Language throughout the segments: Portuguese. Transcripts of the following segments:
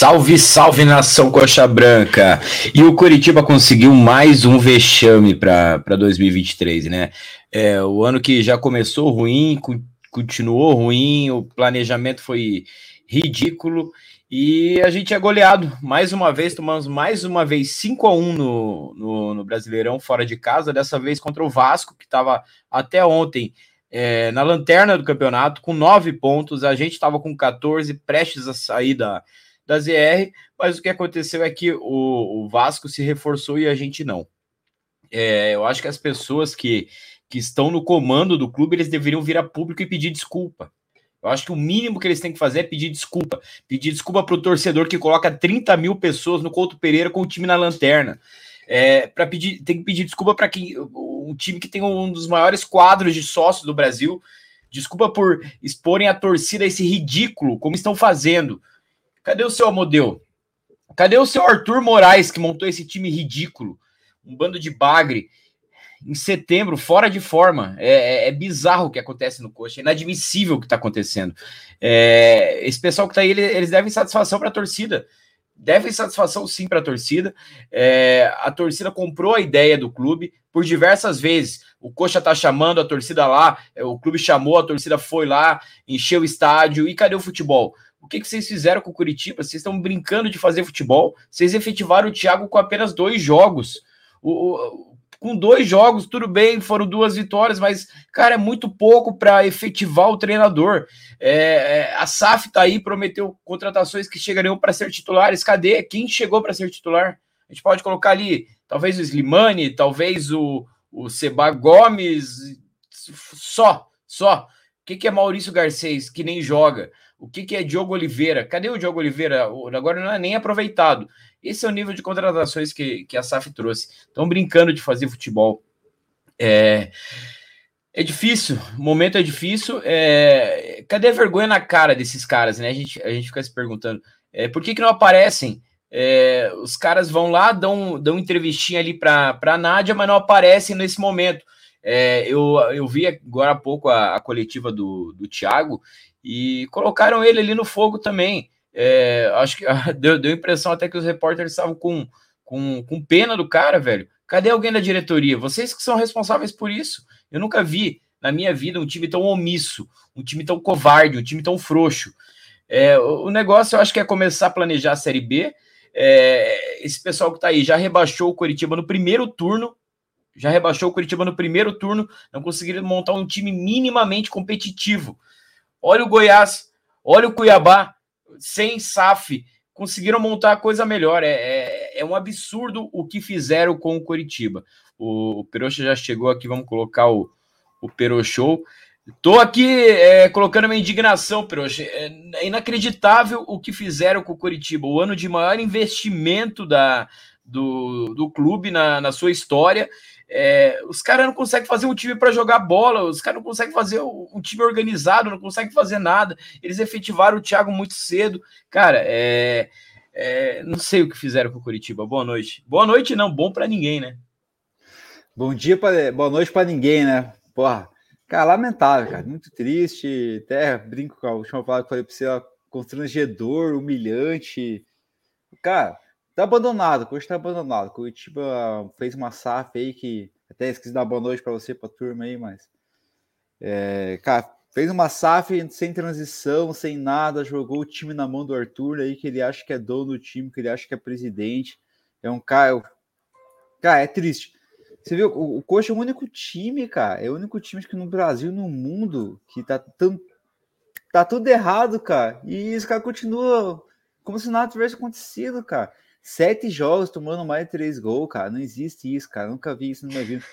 Salve, salve nação Coxa Branca! E o Curitiba conseguiu mais um vexame para 2023, né? É, o ano que já começou ruim, continuou ruim, o planejamento foi ridículo e a gente é goleado mais uma vez. Tomamos mais uma vez 5 a 1 no, no, no Brasileirão, fora de casa, dessa vez contra o Vasco, que estava até ontem é, na lanterna do campeonato, com 9 pontos. A gente estava com 14, prestes a sair da da ZR, mas o que aconteceu é que o, o Vasco se reforçou e a gente não. É, eu acho que as pessoas que, que estão no comando do clube, eles deveriam vir a público e pedir desculpa. Eu acho que o mínimo que eles têm que fazer é pedir desculpa. Pedir desculpa para o torcedor que coloca 30 mil pessoas no Couto Pereira com o time na lanterna. É, para pedir, tem que pedir desculpa para quem um time que tem um dos maiores quadros de sócios do Brasil. Desculpa por exporem a torcida a esse ridículo, como estão fazendo. Cadê o seu Amodeu? Cadê o seu Arthur Moraes, que montou esse time ridículo? Um bando de bagre. Em setembro, fora de forma. É, é, é bizarro o que acontece no Coxa. É inadmissível o que está acontecendo. É, esse pessoal que está aí, eles, devem satisfação para a torcida. Devem satisfação sim para a torcida. É, a torcida comprou a ideia do clube por diversas vezes. O Coxa tá chamando a torcida lá, é, o clube chamou, a torcida foi lá, encheu o estádio. E cadê o futebol? O que, que vocês fizeram com o Curitiba? Vocês estão brincando de fazer futebol. Vocês efetivaram o Thiago com apenas dois jogos. O, o, com dois jogos, tudo bem, foram duas vitórias, mas, cara, é muito pouco para efetivar o treinador. É, é, a SAF tá aí, prometeu contratações que chegariam para ser titulares. Cadê? Quem chegou para ser titular? A gente pode colocar ali, talvez o Slimani, talvez o, o Seba Gomes, só, só. Que, que é Maurício Garcês, que nem joga? O que, que é Diogo Oliveira? Cadê o Diogo Oliveira? Agora não é nem aproveitado. Esse é o nível de contratações que, que a SAF trouxe. Estão brincando de fazer futebol. É, é difícil, o momento é difícil. É, cadê a vergonha na cara desses caras, né? A gente, a gente fica se perguntando. É, por que, que não aparecem? É, os caras vão lá, dão, dão entrevistinha ali para a Nádia, mas não aparecem nesse momento. É, eu, eu vi agora há pouco a, a coletiva do, do Thiago e colocaram ele ali no fogo também. É, acho que deu, deu impressão até que os repórteres estavam com, com, com pena do cara, velho. Cadê alguém da diretoria? Vocês que são responsáveis por isso. Eu nunca vi na minha vida um time tão omisso, um time tão covarde, um time tão frouxo. É, o negócio eu acho que é começar a planejar a Série B. É, esse pessoal que está aí já rebaixou o Curitiba no primeiro turno, já rebaixou o Curitiba no primeiro turno, não conseguiram montar um time minimamente competitivo. Olha o Goiás, olha o Cuiabá, sem SAF, conseguiram montar coisa melhor. É, é, é, um absurdo o que fizeram com o Curitiba. O, o já chegou aqui, vamos colocar o, o Peroxou. Tô aqui é, colocando minha indignação, Peroxa. É, é inacreditável o que fizeram com o Curitiba. O ano de maior investimento da, do, do clube na, na sua história é, os caras não conseguem fazer um time para jogar bola, os caras não conseguem fazer um time organizado, não conseguem fazer nada. Eles efetivaram o Thiago muito cedo. Cara, é, é, não sei o que fizeram com o Curitiba. Boa noite. Boa noite, não, bom para ninguém, né? Bom dia, pra, boa noite para ninguém, né? Porra, cara, lamentável, cara, muito triste. Até brinco com a última palavra que falei para você, constrangedor, humilhante. Cara, Tá abandonado, o coach tá abandonado. Curitiba fez uma SAF aí que até esqueci dar boa noite para você, para turma aí, mas é, cara, fez uma SAF sem transição, sem nada, jogou o time na mão do Arthur aí que ele acha que é dono do time, que ele acha que é presidente. É um cara, cara, é triste. Você viu, o, o Coxa é o único time, cara, é o único time que no Brasil, no mundo, que tá tão tá tudo errado, cara. E esse cara continua como se nada tivesse acontecido, cara. Sete jogos tomando mais de três gols, cara. Não existe isso, cara. Nunca vi isso no meu vida.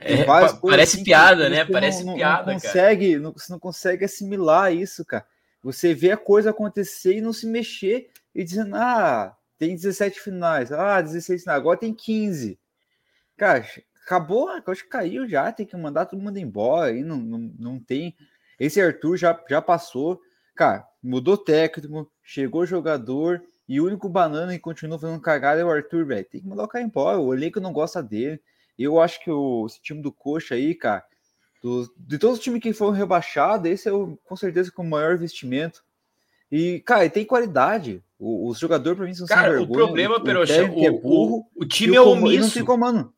É, parece assim piada, né? Parece não, piada, não consegue, cara. Não, você não consegue assimilar isso, cara. Você vê a coisa acontecer e não se mexer e dizendo, ah, tem 17 finais, ah, 16 finais, agora tem 15. Cara, acabou, acho que caiu já, tem que mandar todo mundo embora, aí não, não, não tem. Esse Arthur já, já passou, cara, mudou técnico, chegou jogador, e o único banana que continua fazendo cagada é o Arthur, velho. Tem que mandar o cara embora. O elenco não gosta dele. Eu acho que o, esse time do Coxa aí, cara, do, de todos os times que foram rebaixados, esse é o, com certeza com o maior investimento. E, cara, tem qualidade. O, os jogadores, pra mim, são cara, sem vergonha. O problema, Peroxa, o, é burro, o, o time é omisso. Não tem comando.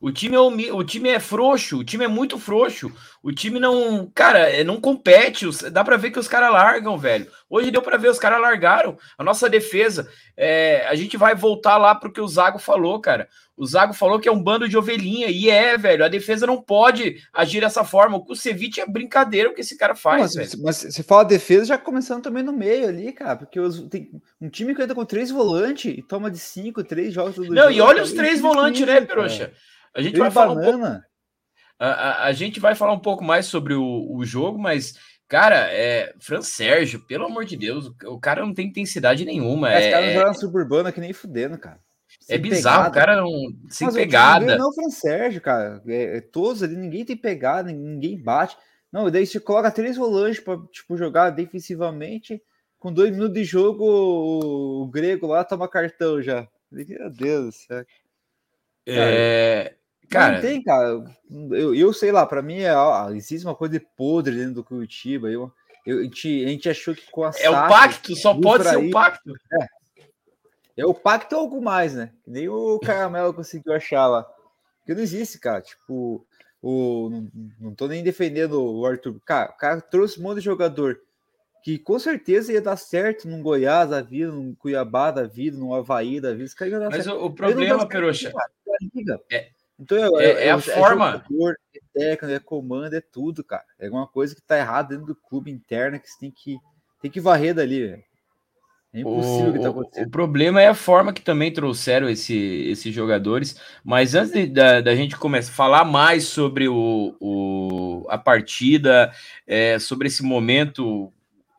O time, é, o time é frouxo, o time é muito frouxo. O time não, cara, é, não compete. Dá para ver que os caras largam, velho. Hoje deu para ver, os caras largaram. A nossa defesa, é, a gente vai voltar lá pro que o Zago falou, cara. O Zago falou que é um bando de ovelhinha, e é, velho. A defesa não pode agir dessa forma. O Kusevich é brincadeira o que esse cara faz, mas, velho. Mas você fala defesa já começando também no meio ali, cara. Porque os, tem um time que entra com três volantes e toma de cinco, três jogos. Não, jogo, e olha os três volantes, né, Peroxa? A gente vai falar banana. um pouco. A, a, a, gente vai falar um pouco mais sobre o, o jogo, mas, cara, é. Fran Sérgio, pelo amor de Deus, o, cara não tem intensidade nenhuma. É, cara não suburbana que nem fudendo, cara. Sem é bizarro, pegada. o cara não. Sem mas pegada. Não, o Fran Sérgio, cara. É, é, todos ali, ninguém tem pegada, ninguém bate. Não, daí você coloca três volantes para tipo, jogar defensivamente. Com dois minutos de jogo, o, o grego lá toma cartão já. Meu Deus do céu. É, Cara, não tem, cara. Eu, eu sei lá, para mim é, existe uma coisa de podre dentro do Curitiba. Eu, eu, a, gente, a gente achou que com a É o pacto, só pode ser o pacto. É. é o pacto ou algo mais, né? Nem o Caramelo conseguiu achar lá. Porque não existe, cara. Tipo, o, não, não tô nem defendendo o Arthur. Cara, o cara trouxe um monte de jogador que com certeza ia dar certo num Goiás da vida, num Cuiabá da vida, num Havaí da vida. Mas certo. o, o problema, Peroxa, é, então é, é, é a forma. Jogador, é técnico, é comando, é tudo, cara. É uma coisa que tá errada dentro do clube interna que você tem que, tem que varrer dali, velho. É impossível o, que tá acontecendo. O problema é a forma que também trouxeram esse, esses jogadores. Mas antes de, da, da gente começar a falar mais sobre o, o, a partida, é, sobre esse momento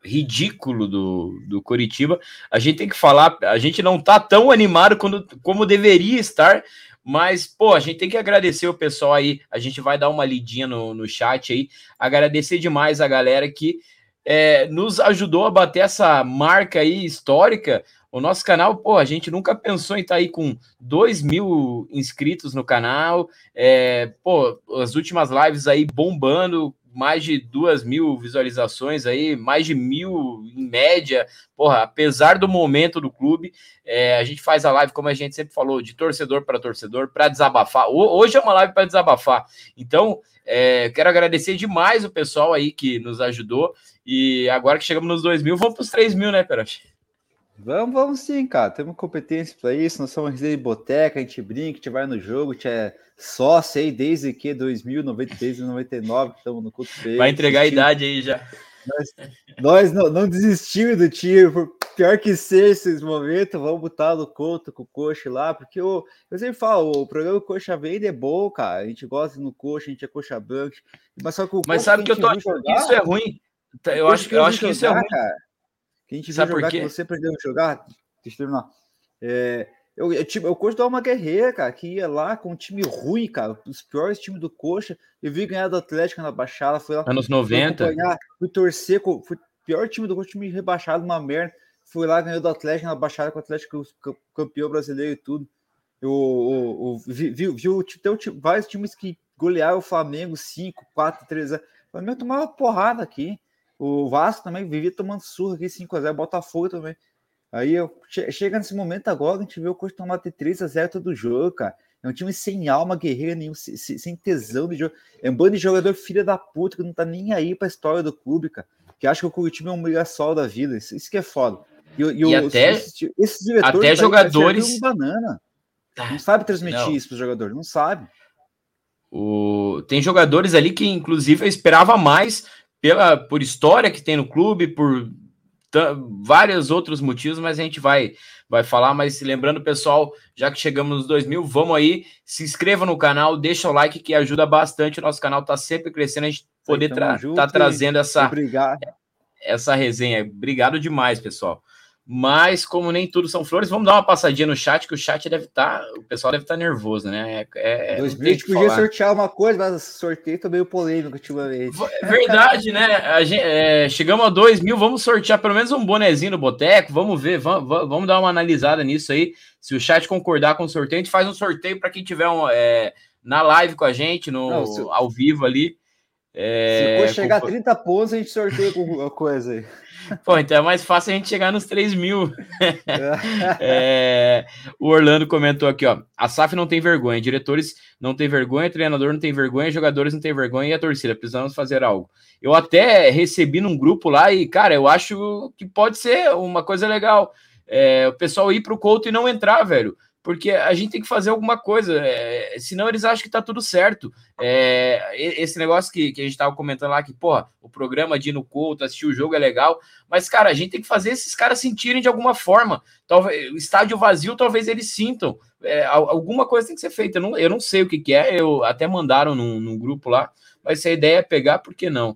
ridículo do, do Coritiba, a gente tem que falar, a gente não tá tão animado quando, como deveria estar, mas, pô, a gente tem que agradecer o pessoal aí. A gente vai dar uma lidinha no, no chat aí. Agradecer demais a galera que é, nos ajudou a bater essa marca aí histórica. O nosso canal, pô, a gente nunca pensou em estar tá aí com 2 mil inscritos no canal. É, pô, as últimas lives aí bombando, mais de duas mil visualizações aí, mais de mil em média. Porra, apesar do momento do clube, é, a gente faz a live, como a gente sempre falou, de torcedor para torcedor, para desabafar. Hoje é uma live para desabafar. Então, é, quero agradecer demais o pessoal aí que nos ajudou. E agora que chegamos nos dois mil, vamos para os três mil, né, Peroche? Vamos, vamos sim, cara. Temos competência para isso. Nós somos de boteca, a gente brinca, a gente vai no jogo, a gente é sócio aí desde que 2090, desde 99 que estamos no culto Vai entregar a idade aí já. Nós, nós não, não, desistimos do time, por pior que seja esses momentos, vamos botar no conto com o coxa lá, porque eu, eu sempre falo, o programa Coxa Vende é bom, cara. A gente gosta no coxa, a gente é coxa branca, mas só que o Mas sabe que eu tô achando que isso é ruim. Eu acho, que eu acho que isso é ruim. Cara, que a gente Sabe jogar, que você aprendeu a jogar, deixa eu terminar. É, eu, eu, tipo, eu coach do Alma Guerreira, cara, que ia lá com um time ruim, cara, os piores times do Coxa. Eu vi ganhar do Atlético na Baixada, foi lá. Anos 90. Fui torcer, foi o pior time do Coxa, time rebaixado, uma merda. Fui lá, ganhou do Atlético na Baixada, com o Atlético campeão brasileiro e tudo. Eu, eu, eu vi, vi, vi, vários times que golearam o Flamengo 5, 4, 3 0. O Flamengo tomava porrada aqui. O Vasco também vivia tomando surra aqui 5x0, Botafogo também. Aí eu, chega nesse momento agora, a gente vê o Coxa tomar 3x0 todo jogo, cara. É um time sem alma guerreira nenhum, sem tesão de jogo. É um bando de jogador filha da puta que não tá nem aí pra história do clube, cara. Que acha que o Curitiba é um mirassol da vida. Isso, isso que é foda. E, e, e até, esses, diretores até jogadores. banana. Não sabe transmitir não. isso pros jogadores, não sabe. O... Tem jogadores ali que, inclusive, eu esperava mais pela por história que tem no clube, por vários outros motivos, mas a gente vai vai falar. Mas lembrando, pessoal, já que chegamos nos 2 mil, vamos aí, se inscreva no canal, deixa o like que ajuda bastante. O nosso canal tá sempre crescendo, a gente poder estar tra tá trazendo essa, essa resenha. Obrigado demais, pessoal. Mas, como nem tudo são flores, vamos dar uma passadinha no chat, que o chat deve estar. Tá, o pessoal deve estar tá nervoso, né? É, é, 2000 a gente podia falar. sortear uma coisa, mas sorteio tá meio polêmico ultimamente. É verdade, né? A gente, é, chegamos a 2 mil, vamos sortear pelo menos um bonezinho no boteco. Vamos ver, vamos, vamos dar uma analisada nisso aí. Se o chat concordar com o sorteio, a gente faz um sorteio para quem tiver um, é, na live com a gente, no, Não, se... ao vivo ali. É, Se for chegar a 30 pontos, a gente sorteia com alguma coisa aí. Pô, então é mais fácil a gente chegar nos 3 mil. é, o Orlando comentou aqui, ó. A SAF não tem vergonha, diretores não tem vergonha, treinador não tem vergonha, jogadores não tem vergonha e a torcida. Precisamos fazer algo. Eu até recebi num grupo lá e, cara, eu acho que pode ser uma coisa legal. É, o pessoal ir pro Couto e não entrar, velho porque a gente tem que fazer alguma coisa, é, senão eles acham que tá tudo certo. É, esse negócio que, que a gente tava comentando lá, que, porra, o programa de ir no culto, assistir o jogo é legal, mas, cara, a gente tem que fazer esses caras sentirem de alguma forma. Talvez o estádio vazio, talvez eles sintam. É, alguma coisa tem que ser feita. Eu não, eu não sei o que, que é, eu até mandaram num, num grupo lá, mas se a ideia é pegar, por que não?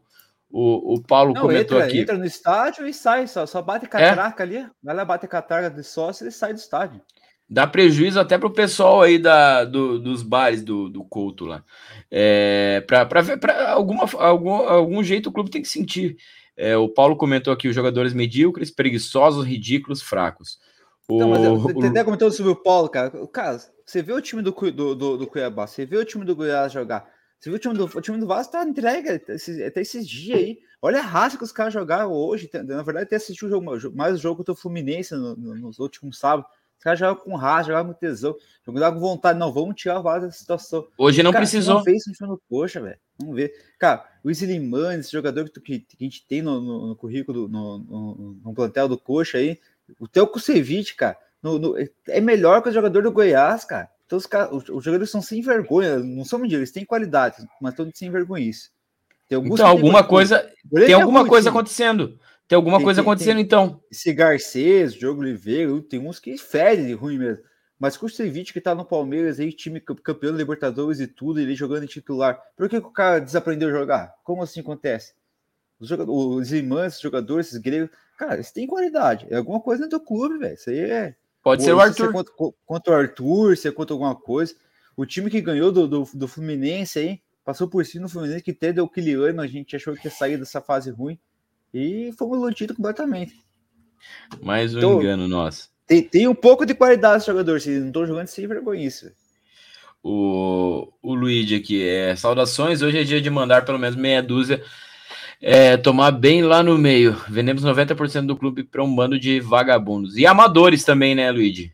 O, o Paulo não, comentou entra, aqui. Entra no estádio e sai, só, só bate catraca é? ali, vai lá, bate catraca de sócio e sai do estádio. Dá prejuízo até para o pessoal aí da, do, dos bares do, do Couto lá. É, para ver, para alguma algum, algum jeito o clube tem que sentir. É, o Paulo comentou aqui os jogadores medíocres, preguiçosos, ridículos, fracos. O, não, mas eu, até comentou sobre o Paulo, cara. Cara, você vê o time do, do, do, do Cuiabá, você vê o time do Goiás jogar. Você viu o time do, o time do Vasco tá entregue até esses, dias aí. Olha a raça que os caras jogaram hoje. Na verdade, até assistiu o jogo, mais o jogo do Fluminense no, no, nos últimos sábados. Os caras jogavam com raça, jogavam com tesão, jogavam com vontade. Não, vamos tirar o Vasco dessa situação. Hoje não cara, precisou. Não fez isso no coxa, velho. Vamos ver. Cara, o Isiliman, esse jogador que, que, que, a gente tem no, no, no currículo, no, no, plantel do coxa aí, o Theo Kusevich, cara, é melhor que o jogador do Goiás, cara. Então os, cara, os, os jogadores são sem vergonha, não são mentiras, eles têm qualidade, mas todos sem vergonha isso. então, alguma coisa, tem alguma coisa acontecendo. Tem alguma tem, coisa tem, acontecendo, tem, então. Esse Garcês, Diogo Oliveira, tem uns que fedem de ruim mesmo. Mas com o Ceviche que tá no Palmeiras aí, time campeão da Libertadores e tudo, ele jogando em titular. Por que, que o cara desaprendeu a jogar? Como assim acontece? Os, jogadores, os irmãos, esses jogadores, esses gregos, cara, eles têm qualidade. É alguma coisa dentro do clube, velho. Isso aí é. Pode ser o Arthur. Se é contra, contra, o Arthur, se é contra alguma coisa. O time que ganhou do, do, do Fluminense aí, passou por cima no Fluminense, que até deu aquele ano, a gente achou que ia sair dessa fase ruim. E fomos iludidos completamente. Mais um então, engano nosso. Tem, tem um pouco de qualidade esse jogador, se não estão jogando sem vergonha isso. O, o Luigi aqui, é, saudações, hoje é dia de mandar pelo menos meia dúzia é, tomar bem lá no meio. Vendemos 90% do clube para um bando de vagabundos. E amadores também, né, Luigi?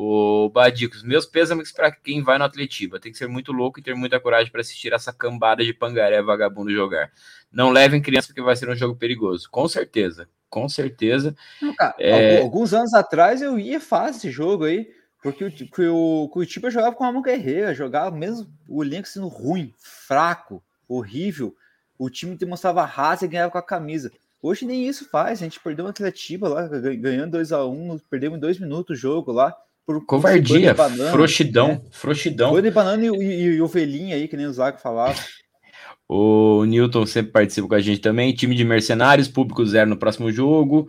O Badicos, meus pêsames para quem vai no Atletiba. Tem que ser muito louco e ter muita coragem para assistir essa cambada de pangaré vagabundo jogar. Não levem criança porque vai ser um jogo perigoso. Com certeza, com certeza. Não, cara, é... Alguns anos atrás eu ia fazer esse jogo aí, porque o, o Curitiba jogava com uma guerreira, jogava mesmo o elenco sendo ruim, fraco, horrível. O time demonstrava raça e ganhava com a camisa. Hoje nem isso faz. A gente perdeu uma Atletiba lá, ganhando 2x1, um, perdemos em dois minutos o jogo lá. Por Covardia, frouxidão, né? frouxidão. De banana e, e, e ovelhinha aí, que nem o Zago falava. O Newton sempre participa com a gente também. Time de mercenários, público zero no próximo jogo.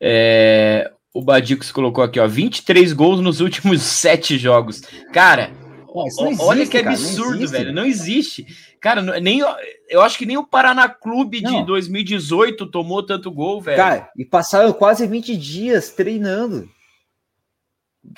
É, o Badico se colocou aqui, ó, 23 gols nos últimos sete jogos. Cara, existe, olha que absurdo, não velho. Não existe. Cara, nem eu acho que nem o Paraná Clube não. de 2018 tomou tanto gol, velho. Cara, e passaram quase 20 dias treinando.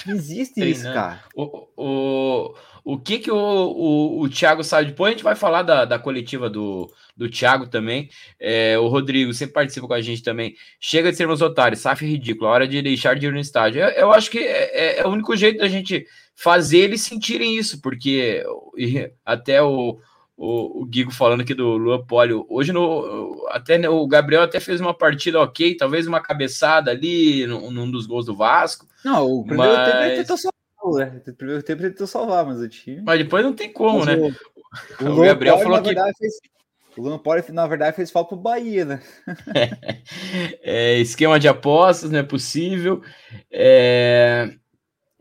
Existe treinando. isso, cara. O, o, o que que o, o, o Thiago sabe? Depois a gente vai falar da, da coletiva do, do Thiago também. É, o Rodrigo sempre participa com a gente também. Chega de sermos otários, SAF é ridículo, a hora de deixar de ir no estádio. Eu, eu acho que é, é, é, o único jeito da gente fazer eles sentirem isso, porque até o, o, o Guigo falando aqui do Luan Polio. Hoje no, até o Gabriel até fez uma partida ok, talvez uma cabeçada ali num, num dos gols do Vasco. Não, o primeiro mas... tempo ele tentou salvar, né? O primeiro tempo ele tentou salvar, mas o time. Mas depois não tem como, mas né? O, o, o Gabriel Poli, falou que. Fez, o Luan Poli, na verdade, fez falta pro Bahia, né? é, esquema de apostas, não é possível. É,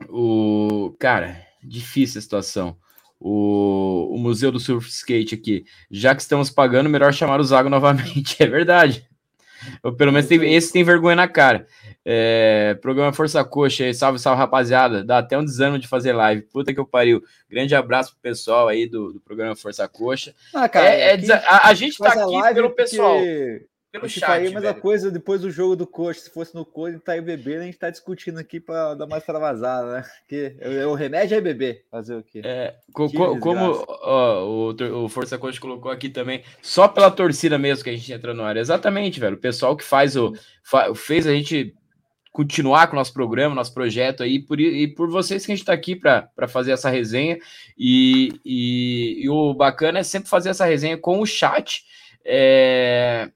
o cara, difícil a situação o, o Museu do Surf Skate aqui. Já que estamos pagando, melhor chamar o Zago novamente. É verdade. Ou pelo menos tem, esse tem vergonha na cara. É, programa Força Coxa aí, salve, salve, rapaziada. Dá até um desânimo de fazer live. Puta que eu pariu. Grande abraço pro pessoal aí do, do programa Força Coxa. Ah, cara, é, é, a, a, gente tá aqui pelo pessoal. Pelo chat. Aí, mas a coisa depois do jogo do coach, se fosse no coach, tá aí bebendo, a gente tá discutindo aqui para dar mais travasada, né? Porque o, remédio é beber, fazer o quê? É, co co como ó, o, o Força Coach colocou aqui também, só pela torcida mesmo que a gente entra no ar. Exatamente, velho. O pessoal que faz o fa fez a gente continuar com o nosso programa, nosso projeto aí, por, e por vocês que a gente está aqui para fazer essa resenha. E, e, e, o bacana é sempre fazer essa resenha com o chat. É,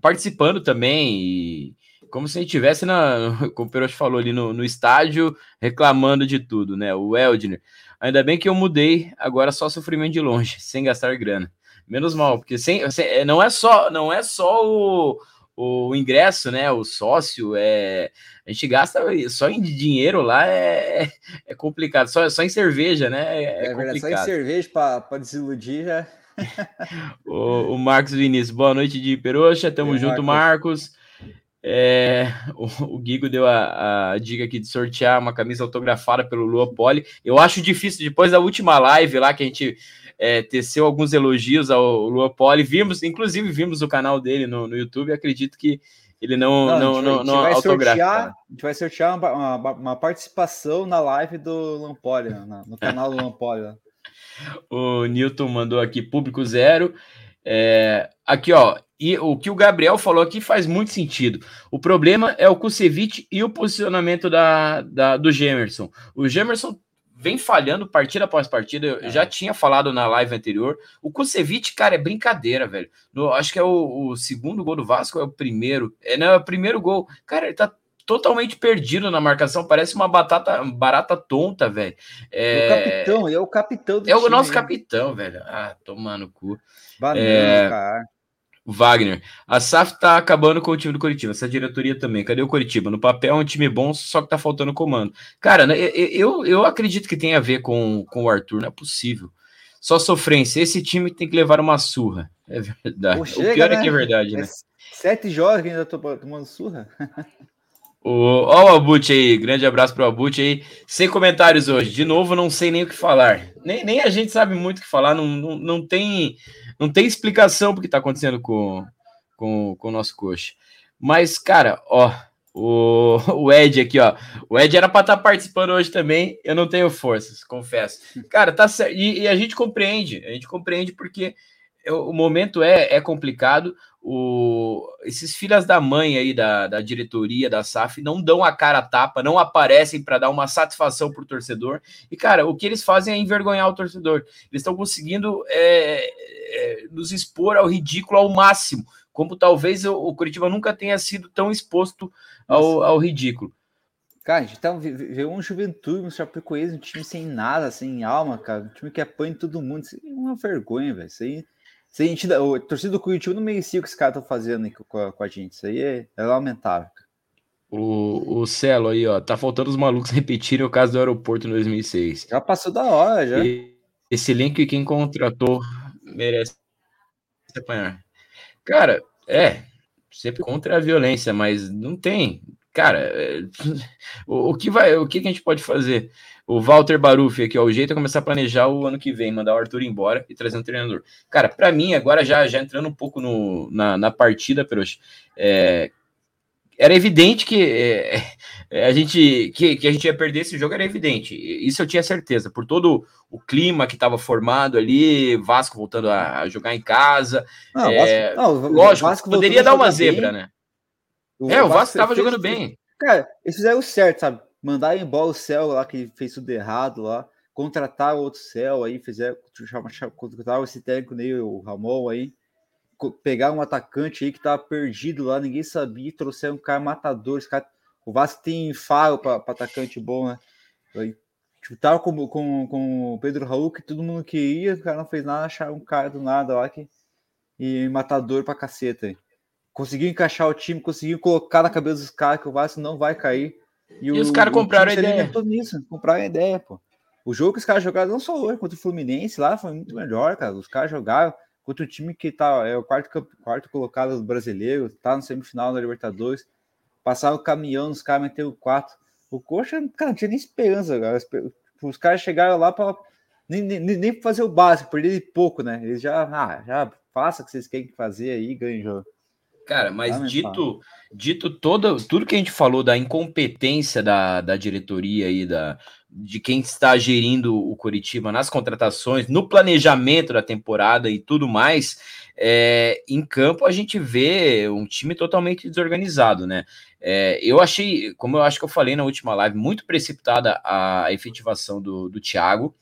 participando também, e como se a gente estivesse, na, como o Perotti falou ali, no, no estádio, reclamando de tudo, né? O Eldner. Ainda bem que eu mudei, agora só sofrimento de longe, sem gastar grana. Menos mal, porque sem, sem, não é só, não é só o, o ingresso, né? O sócio, é, a gente gasta só em dinheiro lá é, é complicado, só, só em cerveja, né? É, é, é verdade, só em cerveja para desiludir já o, o, Marcos Vinícius, boa noite de Peroxa, tamo junto, Marcos. Marcos. É, o, o Guigo deu a, a, dica aqui de sortear uma camisa autografada pelo Lua Poli. Eu acho difícil, depois da última live lá que a gente é, teceu alguns elogios ao Lua Poli, vimos, inclusive vimos o canal dele no, no YouTube, acredito que ele não, não, não, não, vai sortear, A gente vai sortear uma, uma, uma participação na live do Lampoli, no canal do Lampoli. O Newton mandou aqui público zero. É, aqui, ó, e o que o Gabriel falou aqui faz muito sentido. O problema é o Kusevich e o posicionamento da, da, do Gemerson. O Gemerson vem falhando partida após partida. Eu é. já tinha falado na live anterior. O Kusevich, cara, é brincadeira, velho. No, acho que é o, o, segundo gol do Vasco, é o primeiro. É, não, é o primeiro gol. Cara, ele tá totalmente perdido na marcação, parece uma batata barata tonta, velho. É... O capitão, é o capitão do É o nosso capitão, velho. Ah, tomando cu. Banana, é... cara. Wagner, a SAF tá acabando com o time do Curitiba, essa diretoria também. Cadê o Curitiba? No papel é um time bom, só que tá faltando comando. Cara, né, eu, eu acredito que tem a ver com, com o Arthur, não é possível. Só sofrência. Esse time tem que levar uma surra. É verdade. Pô, chega, o pior né? é que é verdade, né? É sete jogos ainda tô tomando surra. O, ó o Albut aí, grande abraço para o Albut aí. Sem comentários hoje. De novo, não sei nem o que falar. Nem, nem a gente sabe muito o que falar. Não, não, não, tem, não tem explicação porque está acontecendo com, com, com o nosso coxa. Mas, cara, ó, o, o Ed aqui, ó. O Ed era para estar tá participando hoje também. Eu não tenho forças, confesso. Cara, tá certo. E, e, a gente compreende. A gente compreende porque o momento é, é complicado o, esses filhas da mãe aí da, da diretoria da SAF não dão a cara a tapa, não aparecem para dar uma satisfação para o torcedor. E, cara, o que eles fazem é envergonhar o torcedor. Eles estão conseguindo é, é, nos expor ao ridículo ao máximo, como talvez o, o Curitiba nunca tenha sido tão exposto ao, ao ridículo. Cara, a gente tá vendo um Juventude, um Chapecoense, um time sem nada, sem alma, cara. Um time que apanha todo mundo. Isso é uma vergonha, velho. Isso aí se a gente, o torcida do Curitiba não merecia o que esse cara tá fazendo com a, com a gente. Isso aí é, é lamentável. O, o Celo aí, ó, tá faltando os malucos repetirem o caso do aeroporto em 2006. Já passou da hora, já. E esse link quem contratou merece apanhar. Cara, é, sempre contra a violência, mas não tem. Cara, o, o, que vai, o que a gente pode fazer? O Walter Baruf aqui, ó, o jeito é começar a planejar o ano que vem, mandar o Arthur embora e trazer um treinador. Cara, para mim, agora já, já entrando um pouco no, na, na partida, Perox, é, era evidente que é, é, a gente que, que, a gente ia perder esse jogo, era evidente. Isso eu tinha certeza, por todo o clima que estava formado ali, Vasco voltando a, a jogar em casa. Não, é, Vasco, não, lógico, Vasco poderia dar uma zebra, bem. né? O é, o Vasco estava jogando bem. Cara, eles fizeram o certo, sabe? mandar embora o Céu lá, que fez tudo errado lá, contratar outro Céu aí, fizer, contratar esse técnico aí, o Ramon aí, pegar um atacante aí que tava perdido lá, ninguém sabia, trouxer um cara matador, esse cara, o Vasco tem faro para atacante bom, né? Aí, tipo, tava com, com, com o Pedro Raul, que todo mundo queria, o cara não fez nada, acharam um cara do nada lá que e matador pra caceta aí. Conseguiu encaixar o time, conseguiu colocar na cabeça dos caras que o Vasco não vai cair. E, e o, os caras compraram a ideia. Nisso, compraram a ideia, pô. O jogo que os caras jogaram, não só hoje, contra o Fluminense lá, foi muito melhor, cara. Os caras jogaram contra o time que tá, é o quarto, quarto colocado do brasileiro, tá no semifinal da Libertadores. Passaram o caminhão, os caras meteram quatro. O Coxa, cara, não tinha nem esperança, cara. Os caras chegaram lá para nem, nem, nem fazer o básico, perder pouco, né? Eles já, ah, já faça o que vocês querem fazer aí, ganhem jogo. Cara, mas dito, dito todo, tudo que a gente falou da incompetência da, da diretoria e da, de quem está gerindo o Curitiba nas contratações, no planejamento da temporada e tudo mais, é, em campo a gente vê um time totalmente desorganizado, né? É, eu achei, como eu acho que eu falei na última live, muito precipitada a efetivação do, do Thiago.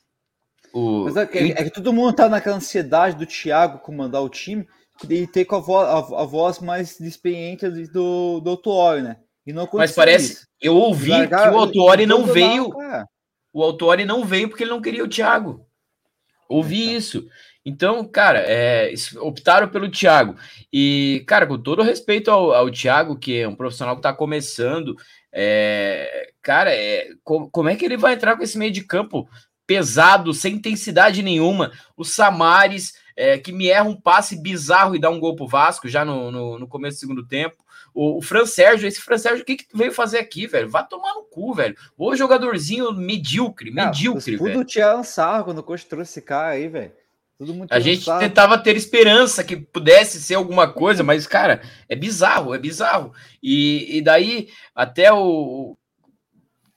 O... Mas é que, é que todo mundo tá naquela ansiedade do Thiago comandar o time e ter com a voz, a, a voz mais experiente do, do Autuori, né? E não Mas parece, isso. eu ouvi Largar, que o Autuori não veio. o Autuori não veio porque ele não queria o Thiago. Ouvi então. isso. Então, cara, é, optaram pelo Thiago. E, cara, com todo respeito ao, ao Thiago, que é um profissional que está começando, é, cara, é, como, como é que ele vai entrar com esse meio de campo pesado, sem intensidade nenhuma? O Samares, é, que me erra um passe bizarro e dá um gol pro Vasco já no, no, no começo do segundo tempo. O, o Fran Sérgio, esse Fran Sérgio, o que, que tu veio fazer aqui, velho? Vá tomar no cu, velho. O jogadorzinho medíocre, medíocre, velho. Tudo tinha sarro quando trouxe esse cara aí, velho. A gente tentava ter esperança que pudesse ser alguma coisa, mas, cara, é bizarro, é bizarro. E, e daí, até o,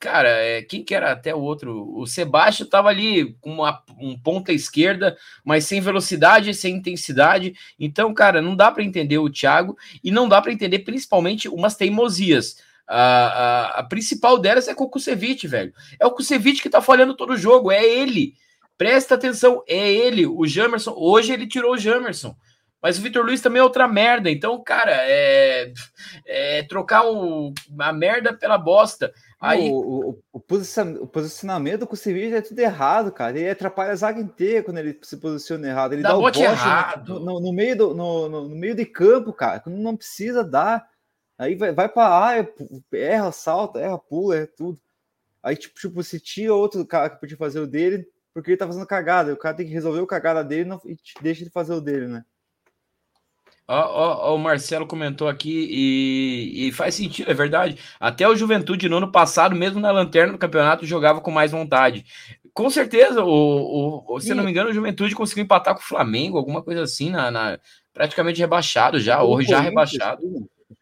Cara, é, quem que era até o outro? O Sebastião estava ali com uma um ponta esquerda, mas sem velocidade, sem intensidade. Então, cara, não dá para entender o Thiago e não dá para entender principalmente umas teimosias. A, a, a, principal delas é com o Kusevich, velho. É o Kusevich que tá falhando todo o jogo, é ele. Presta atenção, é ele. O Jamerson, hoje ele tirou o Jamerson. Mas o Vitor Luiz também é outra merda. Então, cara, é, é trocar o, a merda pela bosta. Aí... O, o, o, posicionamento com o Sevilla é tudo errado, cara. Ele atrapalha a zaga inteira quando ele se posiciona errado. Ele dá, dá o bote errado. No, no, no meio do, no, no, meio de campo, cara. Quando não precisa dar. Aí vai, vai pra área, erra, salta, erra, pula, erra tudo. Aí, tipo, tipo, se tira outro cara que podia fazer o dele, porque ele tá fazendo cagada. O cara tem que resolver o cagada dele não, e deixa ele fazer o dele, né? Ó, ó, o Marcelo comentou aqui e, e, faz sentido, é verdade. Até o Juventude no ano passado, mesmo na lanterna do campeonato, jogava com mais vontade. Com certeza, o, o, se não me engano, o Juventude conseguiu empatar com o Flamengo, alguma coisa assim, na, na praticamente rebaixado já, ou já rebaixado.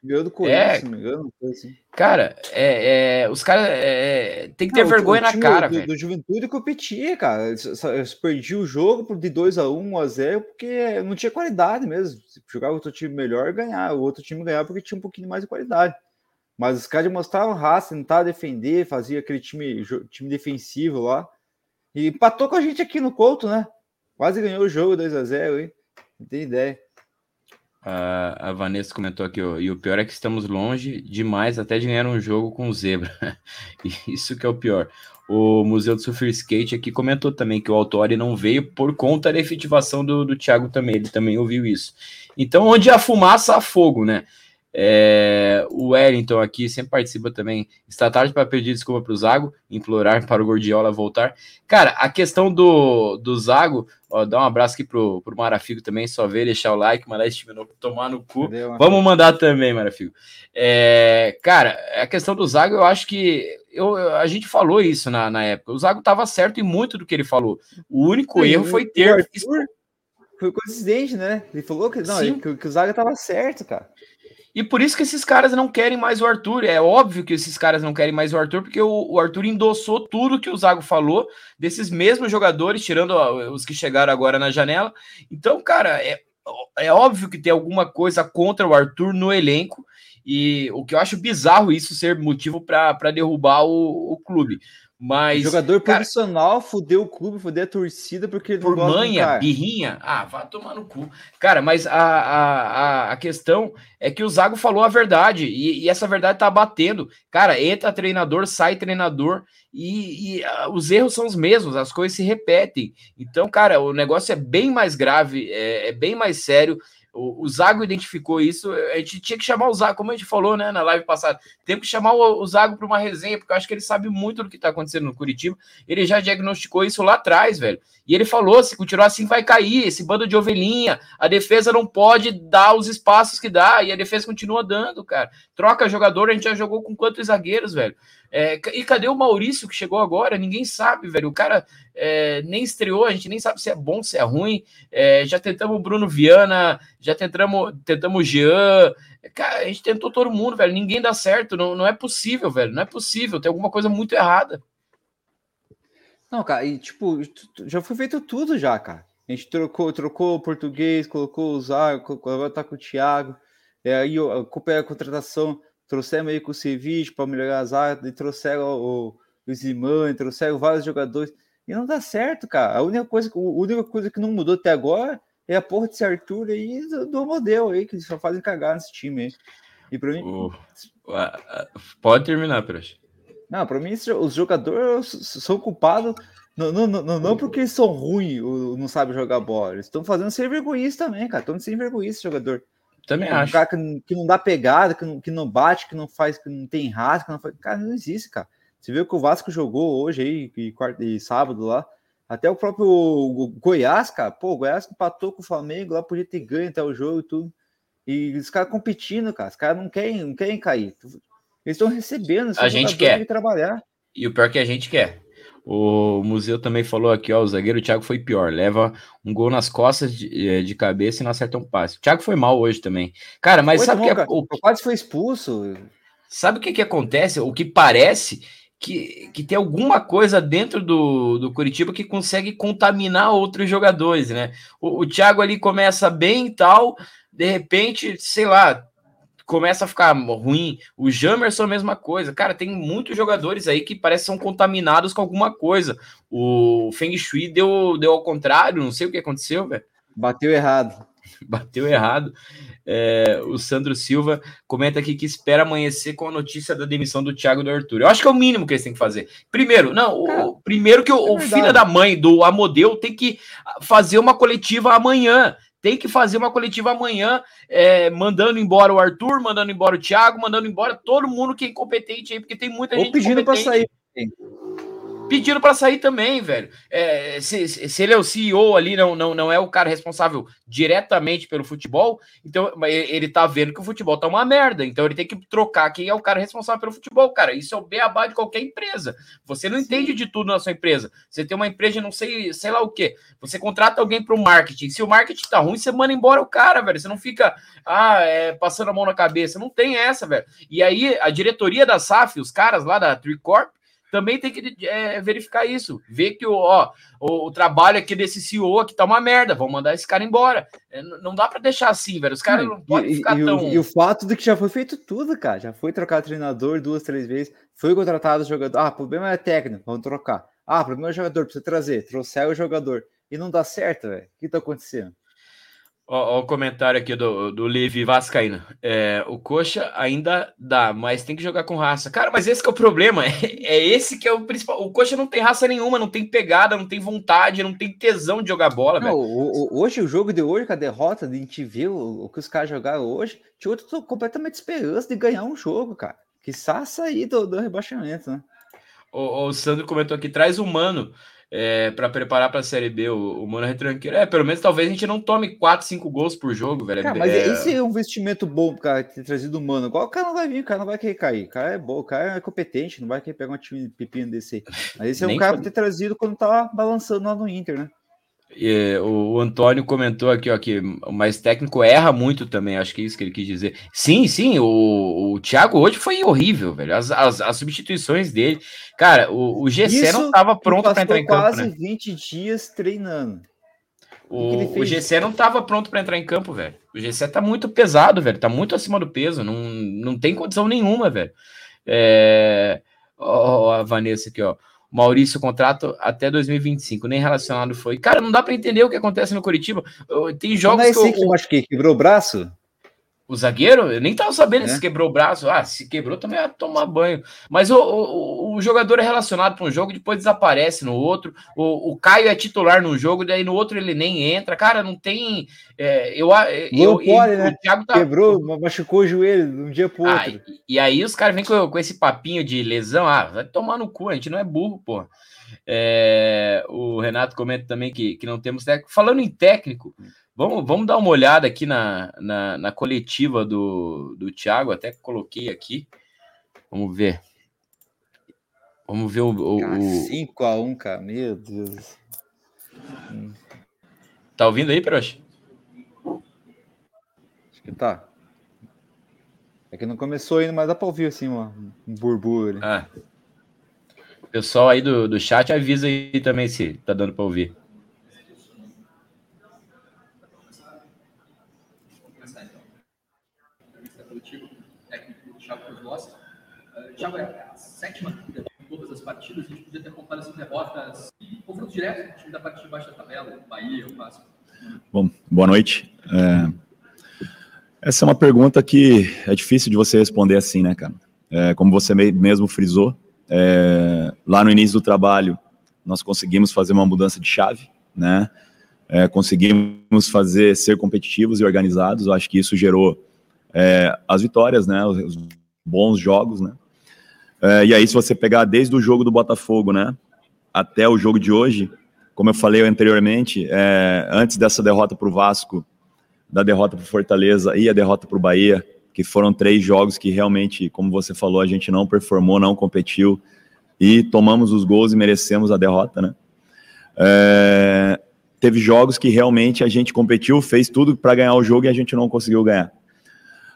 Ganhou do Corinthians, é, se não me engano. Assim. Cara, é, é, os caras é, tem que ter não, vergonha na cara, do, velho. Do Juventude competia, cara. Eles perdiam o jogo de 2 a 1 1 a 0 porque não tinha qualidade mesmo. Se jogar outro time melhor, ganhar. O outro time ganhar porque tinha um pouquinho mais de qualidade. Mas os caras mostravam raça, tentavam defender, fazia aquele time, time defensivo lá. E empatou com a gente aqui no Couto, né? Quase ganhou o jogo 2 a 0 hein? Não tem ideia. A, a Vanessa comentou aqui, ó, e o pior é que estamos longe demais até de ganhar um jogo com zebra. Isso que é o pior. O Museu do Surfer Skate aqui comentou também que o Autori não veio por conta da efetivação do, do Thiago também. Ele também ouviu isso. Então, onde há fumaça, há fogo, né? É, o Wellington aqui sempre participa também. Está tarde para pedir desculpa para o Zago, implorar para o Gordiola voltar. Cara, a questão do, do Zago, ó, dá um abraço aqui pro, pro Marafigo também, só ver, deixar o like, mandar esse time tomar no cu. Vamos mandar também, Marafigo. É, cara, a questão do Zago, eu acho que eu, a gente falou isso na, na época. O Zago estava certo em muito do que ele falou. O único Sim, erro foi ter. Arthur, foi coincidente, né? Ele falou que, não, que, que o Zago estava certo, cara. E por isso que esses caras não querem mais o Arthur. É óbvio que esses caras não querem mais o Arthur, porque o, o Arthur endossou tudo que o Zago falou desses mesmos jogadores, tirando os que chegaram agora na janela. Então, cara, é, é óbvio que tem alguma coisa contra o Arthur no elenco. E o que eu acho bizarro isso ser motivo para derrubar o, o clube. Mas. O jogador cara, profissional fudeu o clube, fudeu a torcida porque Por manha, birrinha. Ah, vá tomar no cu. Cara, mas a, a, a questão é que o Zago falou a verdade e, e essa verdade tá batendo. Cara, entra treinador, sai treinador e, e uh, os erros são os mesmos, as coisas se repetem. Então, cara, o negócio é bem mais grave, é, é bem mais sério. O, Zago identificou isso. A gente tinha que chamar o Zago, como a gente falou né, na live passada, temos que chamar o, o Zago para uma resenha, porque eu acho que ele sabe muito do que está acontecendo no Curitiba. Ele já diagnosticou isso lá atrás, velho. E ele falou: se continuar assim, vai cair. Esse bando de ovelhinha, a defesa não pode dar os espaços que dá, e a defesa continua dando, cara. Troca jogador, a gente já jogou com quantos zagueiros, velho? É, e cadê o Maurício que chegou agora? Ninguém sabe, velho. O cara é, nem estreou, a gente nem sabe se é bom, se é ruim. É, já tentamos o Bruno Viana, já tentamos, tentamos Jean. Cara, a gente tentou todo mundo, velho. Ninguém dá certo. Não, não é possível, velho. Não é possível. Tem alguma coisa muito errada. Não, cara, e tipo, já foi feito tudo já, cara. A gente trocou, trocou o português, colocou o Zago, agora tá com o Thiago. É, aí a é a contratação. Trouxemos aí com o Ceviche para melhorar as áreas, trouxeram o, o Zimane, trouxeram vários jogadores. E não dá certo, cara. A única coisa, a única coisa que não mudou até agora é a porra desse Arthur aí do, do modelo aí, que só fazem cagar nesse time aí. E para mim. Uh, pode terminar, Peraí. Não, para mim, os jogadores são culpados não, não, não, não porque eles são ruins não sabem jogar bola. Eles estão fazendo ser vergonhice também, cara. Estão sem vergonhice jogador. Também um acho. cara que, que, não dá pegada, que não, que não bate, que não faz, que não tem que não faz. Cara, não existe, cara. Você viu que o Vasco jogou hoje aí, e, quarto, e sábado lá. Até o próprio Goiás, cara. Pô, o Goiás empatou com o Flamengo lá, podia ter ganho até o jogo e tudo. E os caras competindo, cara. Os caras não querem, não querem cair. Eles estão recebendo. A gente quer. trabalhar. E o pior é que a gente quer. O museu também falou aqui, ó, o zagueiro Thiago foi pior, leva um gol nas costas de, eh, de cabeça e não acerta um passe. O Thiago foi mal hoje também. Cara, mas foi sabe o que é, o, quase foi expulso. Sabe o que que acontece? O que parece que, que tem alguma coisa dentro do, do Curitiba que consegue contaminar outros jogadores, né? O, o Thiago ali começa bem e tal, de repente, sei lá, começa a ficar ruim. O Jamerson, a mesma coisa. Cara, tem muitos jogadores aí que parecem são contaminados com alguma coisa. O Feng Shui deu, deu ao contrário, não sei o que aconteceu, velho. Bateu errado. Bateu errado. É, o Sandro Silva comenta aqui que espera amanhecer com a notícia da demissão do Thiago do Arthur. Eu acho que é o mínimo que eles têm que fazer. Primeiro, não, o, primeiro que o, é o filho da mãe do Amodeu tem que fazer uma coletiva amanhã tem que fazer uma coletiva amanhã, é, mandando embora o Arthur, mandando embora o Thiago, mandando embora todo mundo que é incompetente aí, porque tem muita Ou gente pedindo para sair pedindo para sair também, velho. É, se, se, ele é o CEO ali, não, não, não é o cara responsável diretamente pelo futebol, então ele tá vendo que o futebol tá uma merda, então ele tem que trocar quem é o cara responsável pelo futebol, cara. Isso é o beabá de qualquer empresa. Você não Sim. entende de tudo na sua empresa. Você tem uma empresa de não sei, sei lá o que. Você contrata alguém para o marketing. Se o marketing tá ruim, você manda embora o cara, velho. Você não fica ah, é, passando a mão na cabeça. Não tem essa, velho. E aí a diretoria da SAF, os caras lá da Tricorp, também tem que é, verificar isso. Ver que o, ó, o, o, trabalho aqui desse CEO aqui tá uma merda. Vamos mandar esse cara embora. É, não dá para deixar assim, velho. Os caras não podem ficar e, tão. E, e, o fato de que já foi feito tudo, cara. Já foi trocar treinador duas, três vezes. Foi contratado o jogador. Ah, o problema é técnico, vamos trocar. Ah, o problema é o jogador, precisa trazer. Trouxer o jogador. E não dá certo, velho. O que tá acontecendo? Ó, ó, o comentário aqui do, do Levi Vascaíno. É, o Coxa ainda dá, mas tem que jogar com raça. Cara, mas esse é o problema. É, é, esse que é o principal. O Coxa não tem raça nenhuma, não tem pegada, não tem vontade, não tem tesão de jogar bola, não, o, o, hoje, o jogo de hoje, com a derrota, de a gente viu o, o que os caras jogaram hoje, tinha outro completamente esperança de ganhar um jogo, cara. Que sair do, do rebaixamento, né? O, o Sandro comentou aqui, traz o Mano é, para preparar para a Série B, o, o Mano Retranqueiro. É, pelo menos talvez a gente não tome 4, 5 gols por jogo, velho. Cara, mas é... esse é um investimento bom, cara, ter trazido o Mano. Igual o cara não vai vir, o cara não vai querer cair. O cara é bom, o cara é competente, não vai querer pegar um time de pepino desse. Mas esse é um cara pra ter trazido quando tava balançando lá no Inter, né? E, o Antônio comentou aqui ó, que o mais técnico erra muito também, acho que é isso que ele quis dizer. Sim, sim, o, o Thiago hoje foi horrível, velho. As, as, as substituições dele. Cara, o, o GC isso não estava pronto para entrar em campo. quase né? 20 dias treinando. O, o, GC não estava pronto para entrar em campo, velho. O GC tá muito pesado, velho. Tá muito acima do peso. Não, não tem condição nenhuma, velho. É... Ó, a Vanessa aqui, ó. Maurício contrato até 2025, nem relacionado foi. Cara, não dá para entender o que acontece no Curitiba. Tem jogos não é que, eu, acho que quebrou o braço. O zagueiro, eu nem tava sabendo é. se quebrou o braço. Ah, se quebrou também ia tomar banho. Mas o, o, o jogador é relacionado para um jogo, depois desaparece no outro. O, o Caio é titular no jogo, daí no outro ele nem entra. Cara, não tem. É, eu, eu, pode, eu, né? O Thiago tá... Quebrou, machucou o joelho de um dia pro ah, outro. Ah, e, e, aí os caras vêm com, com esse papinho de lesão. Ah, vai tomar no cu, a gente não é burro, pô. É, o Renato comenta também que, que não temos técnico. Falando em técnico. Vamos, vamos dar uma olhada aqui na, na, na coletiva do, do Thiago, até coloquei aqui. Vamos ver. Vamos ver o. o, cara, 5x1, cara. Meu Deus. Tá ouvindo aí, Peroche? Acho que tá. É que não começou ainda, mas dá pra ouvir assim, uma, um burburo. Ah. Pessoal aí do, do chat avisa aí também se tá dando pra ouvir. Thiago, é a sétima de todas as partidas, a gente podia ter contado essas derrotas e confronto direto, o time da parte de baixo da tabela, o Bahia, o Vasco. Bom, boa noite. É... Essa é uma pergunta que é difícil de você responder assim, né, cara? É, como você mesmo frisou, é, lá no início do trabalho, nós conseguimos fazer uma mudança de chave, né? É, conseguimos fazer ser competitivos e organizados. Eu acho que isso gerou é, as vitórias, né? Os bons jogos, né? É, e aí, se você pegar desde o jogo do Botafogo, né, até o jogo de hoje, como eu falei anteriormente, é, antes dessa derrota para o Vasco, da derrota para o Fortaleza e a derrota para o Bahia, que foram três jogos que realmente, como você falou, a gente não performou, não competiu e tomamos os gols e merecemos a derrota, né? É, teve jogos que realmente a gente competiu, fez tudo para ganhar o jogo e a gente não conseguiu ganhar.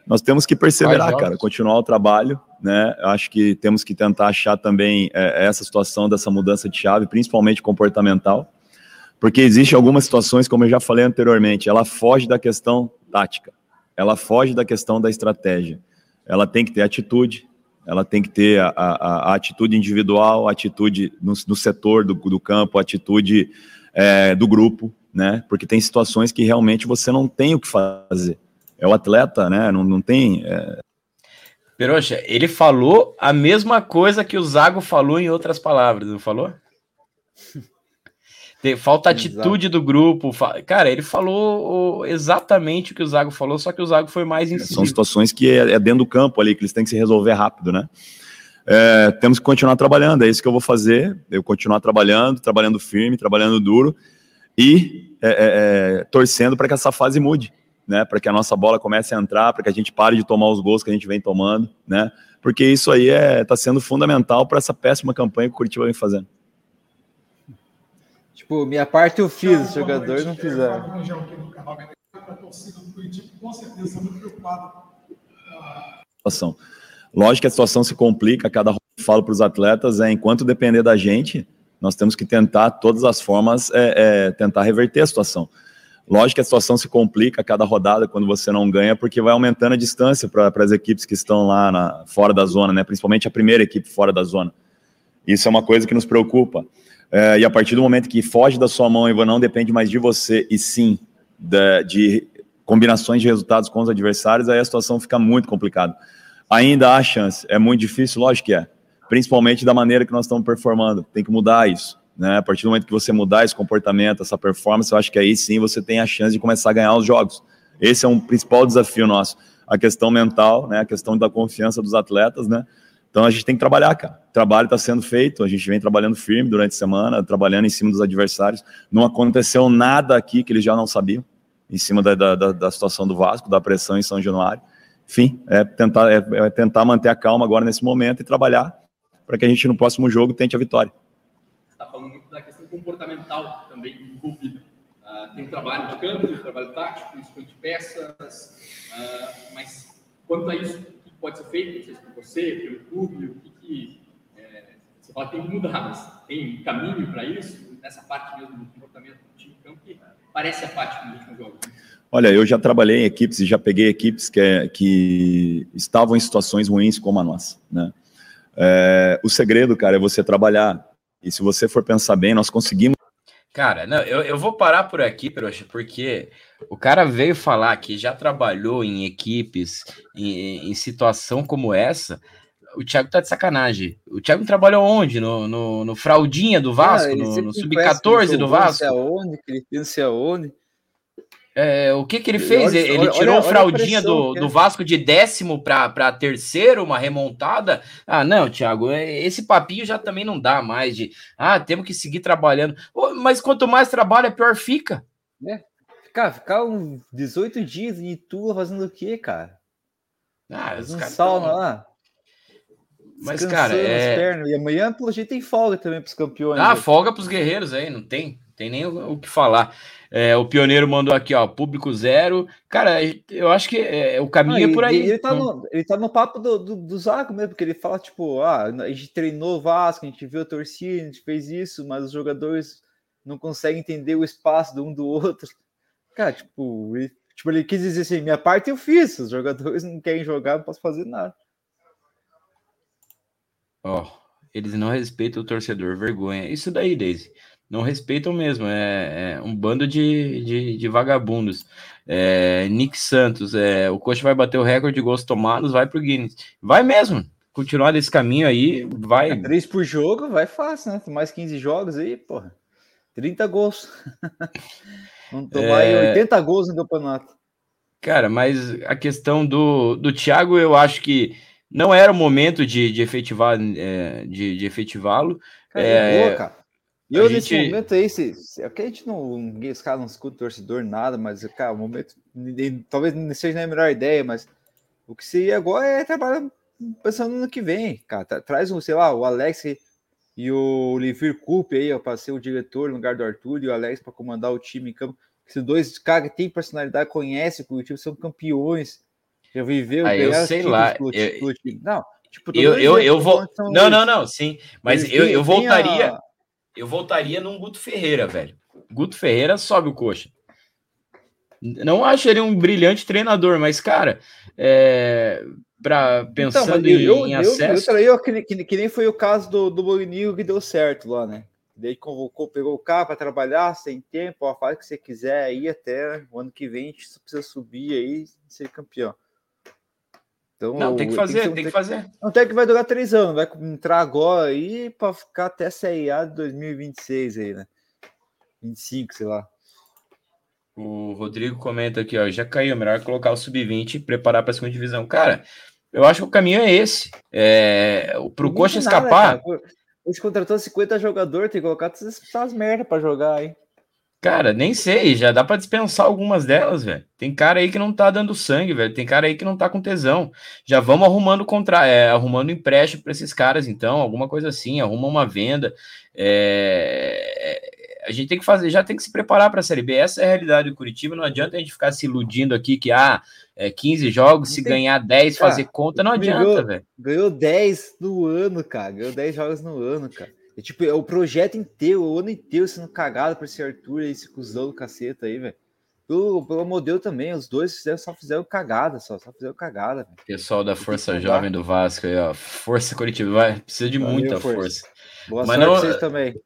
Nós temos que perseverar, cara, continuar o trabalho, né? Acho que temos que tentar achar também é, essa situação dessa mudança de chave, principalmente comportamental, porque existe algumas situações, como eu já falei anteriormente, ela foge da questão tática, ela foge da questão da estratégia. Ela tem que ter atitude, ela tem que ter a, a, a atitude individual, a atitude no, no setor do, do, campo, a atitude é, do grupo, né? Porque tem situações que realmente você não tem o que fazer é o atleta, né? Não, não tem. É... Peroxa, ele falou a mesma coisa que o Zago falou em outras palavras, não falou? Falta atitude do grupo. Cara, ele falou exatamente o que o Zago falou, só que o Zago foi mais incisivo. São situações que é, é dentro do campo ali, que eles têm que se resolver rápido, né? É, temos que continuar trabalhando, é isso que eu vou fazer. Eu continuar trabalhando, trabalhando firme, trabalhando duro e é, é, é torcendo para que essa fase mude né, para que a nossa bola comece a entrar, para que a gente pare de tomar os gols que a gente vem tomando, né? Porque isso aí está é, tá sendo fundamental para essa péssima campanha que o Curitiba vem fazendo. Tipo, minha parte eu fiz, os jogadores não fizeram. Lógico que a situação se complica, cada eu falo para os atletas é enquanto depender da gente, nós temos que tentar todas as formas é, é, tentar reverter a situação. Lógico que a situação se complica a cada rodada quando você não ganha, porque vai aumentando a distância para as equipes que estão lá na, fora da zona, né? principalmente a primeira equipe fora da zona. Isso é uma coisa que nos preocupa. É, e a partir do momento que foge da sua mão e não depende mais de você, e sim de, de combinações de resultados com os adversários, aí a situação fica muito complicada. Ainda há chance, é muito difícil, lógico que é, principalmente da maneira que nós estamos performando, tem que mudar isso. Né? A partir do momento que você mudar esse comportamento, essa performance, eu acho que aí sim você tem a chance de começar a ganhar os jogos. Esse é um principal desafio nosso. A questão mental, né? a questão da confiança dos atletas, né? Então a gente tem que trabalhar, cara. O trabalho está sendo feito, a gente vem trabalhando firme durante a semana, trabalhando em cima dos adversários. Não aconteceu nada aqui que eles já não sabiam, em cima da, da, da situação do Vasco, da pressão em São Januário. Enfim, é tentar, é, é tentar manter a calma agora nesse momento e trabalhar para que a gente no próximo jogo tente a vitória está falando muito da questão comportamental também envolvida. Uh, tem trabalho de campo, trabalho tático, escolha de peças, uh, mas quanto a isso, o que pode ser feito, não sei se por você, pelo clube, o que, que é, você fala tem que mudar, mas tem caminho para isso, nessa parte mesmo do comportamento do time de campo, que parece a parte dos últimos jogos. Né? Olha, eu já trabalhei em equipes e já peguei equipes que, que estavam em situações ruins como a nossa, né? É, o segredo, cara, é você trabalhar e se você for pensar bem, nós conseguimos. Cara, não, eu, eu vou parar por aqui, Peroxa, porque o cara veio falar que já trabalhou em equipes, em, em situação como essa. O Thiago tá de sacanagem. O Thiago trabalhou onde? No, no, no Fraldinha do Vasco? Ah, no, no Sub-14 do Vasco? Aonde, que ele pensa aonde. É, o que que ele fez? Olha, ele tirou o fraldinha do, do Vasco de décimo para terceiro, uma remontada. Ah, não, Thiago, é, esse papinho já também não dá mais de ah, temos que seguir trabalhando. Mas quanto mais trabalha, pior fica. É. Ficar, ficar uns 18 dias em Tula fazendo o quê, cara? Ah, os um sauna tão... lá. Mas, cara, é... Pernas. E amanhã, pelo jeito, tem folga também para os campeões. Ah, aí. folga para os guerreiros aí, não tem, tem nem o, que falar. É, o Pioneiro mandou aqui, ó, público zero. Cara, eu acho que é, o caminho ah, é por aí. Ele tá, no, ele tá no papo do, do, do Zago mesmo, porque ele fala, tipo, ah, a gente treinou o Vasco, a gente viu a torcida, a gente fez isso, mas os jogadores não conseguem entender o espaço de um do outro. Cara, tipo, ele, tipo, ele quis dizer assim, minha parte eu fiz, os jogadores não querem jogar, não posso fazer nada. Ó, oh, eles não respeitam o torcedor, vergonha. Isso daí, Daisy. Não respeitam mesmo, é, é um bando de, de, de vagabundos. É, Nick Santos, é, o coach vai bater o recorde de gols tomados, vai pro Guinness. Vai mesmo, continuar desse caminho aí, vai. É, três por jogo, vai fácil, né? Mais 15 jogos aí, porra. 30 gols. Vamos tomar é... 80 gols no campeonato. Cara, mas a questão do, do Thiago, eu acho que não era o momento de, de efetivar é, de, de efetivá-lo. Cara, é, boa, cara. E eu, nesse gente... momento aí, se, se, é que a gente não. Os caras não escutam torcedor, nada, mas, cara, o momento. Talvez não seja a melhor ideia, mas o que seria agora é trabalhar pensando no que vem, cara. Traz um, sei lá, o Alex e o Livir Coupe aí, para ser o diretor no lugar do Arthur e o Alex para comandar o time em campo. Esses dois caras têm personalidade, conhecem o coletivo, são campeões. Já viveu, ah, eu sei lá. Eu, não, tipo, eu, eu, eu vou. Não, não, não, sim. Mas eu, eu voltaria. A eu voltaria num Guto Ferreira, velho. Guto Ferreira sobe o coxa. Não acho ele um brilhante treinador, mas, cara, é, pra, pensando então, eu, em, em acesso... Eu, eu, que, que, que, nem foi o caso do, do Mourinho que deu certo lá, né? Daí convocou, pegou o carro para trabalhar, sem tempo, ó, faz o que você quiser aí até o ano que vem a gente precisa subir aí e ser campeão. Então, não, tem que fazer, tem que, tem que fazer. Não tem que vai durar três anos, vai entrar agora aí para ficar até a Série A de 2026 aí, né? 25, sei lá. O Rodrigo comenta aqui, ó, já caiu, melhor colocar o sub-20 e preparar para a segunda divisão. Cara, eu acho que o caminho é esse. É, para o Coxa escapar. Hoje contratou 50 jogadores, tem que colocar essas merda para jogar aí. Cara, nem sei, já dá para dispensar algumas delas, velho. Tem cara aí que não tá dando sangue, velho. Tem cara aí que não tá com tesão. Já vamos arrumando contra, é, arrumando empréstimo para esses caras, então, alguma coisa assim, arruma uma venda. É... A gente tem que fazer, já tem que se preparar para a Série B. Essa é a realidade do Curitiba. Não adianta a gente ficar se iludindo aqui que ah, é 15 jogos, se tem... ganhar 10, cara, fazer conta, não adianta, velho. Ganhou 10 no ano, cara. Ganhou 10 jogos no ano, cara. É tipo, é o projeto inteiro, o ano inteiro sendo cagado por esse Arthur e esse cuzão do caceta aí, velho. Pelo, pelo modelo também, os dois fizeram, só fizeram cagada, só, só fizeram cagada. Véio. Pessoal da Força Jovem do Vasco aí, ó. Força Curitiba, vai, precisa de Valeu, muita força. força. Boa Mas sorte não... vocês também.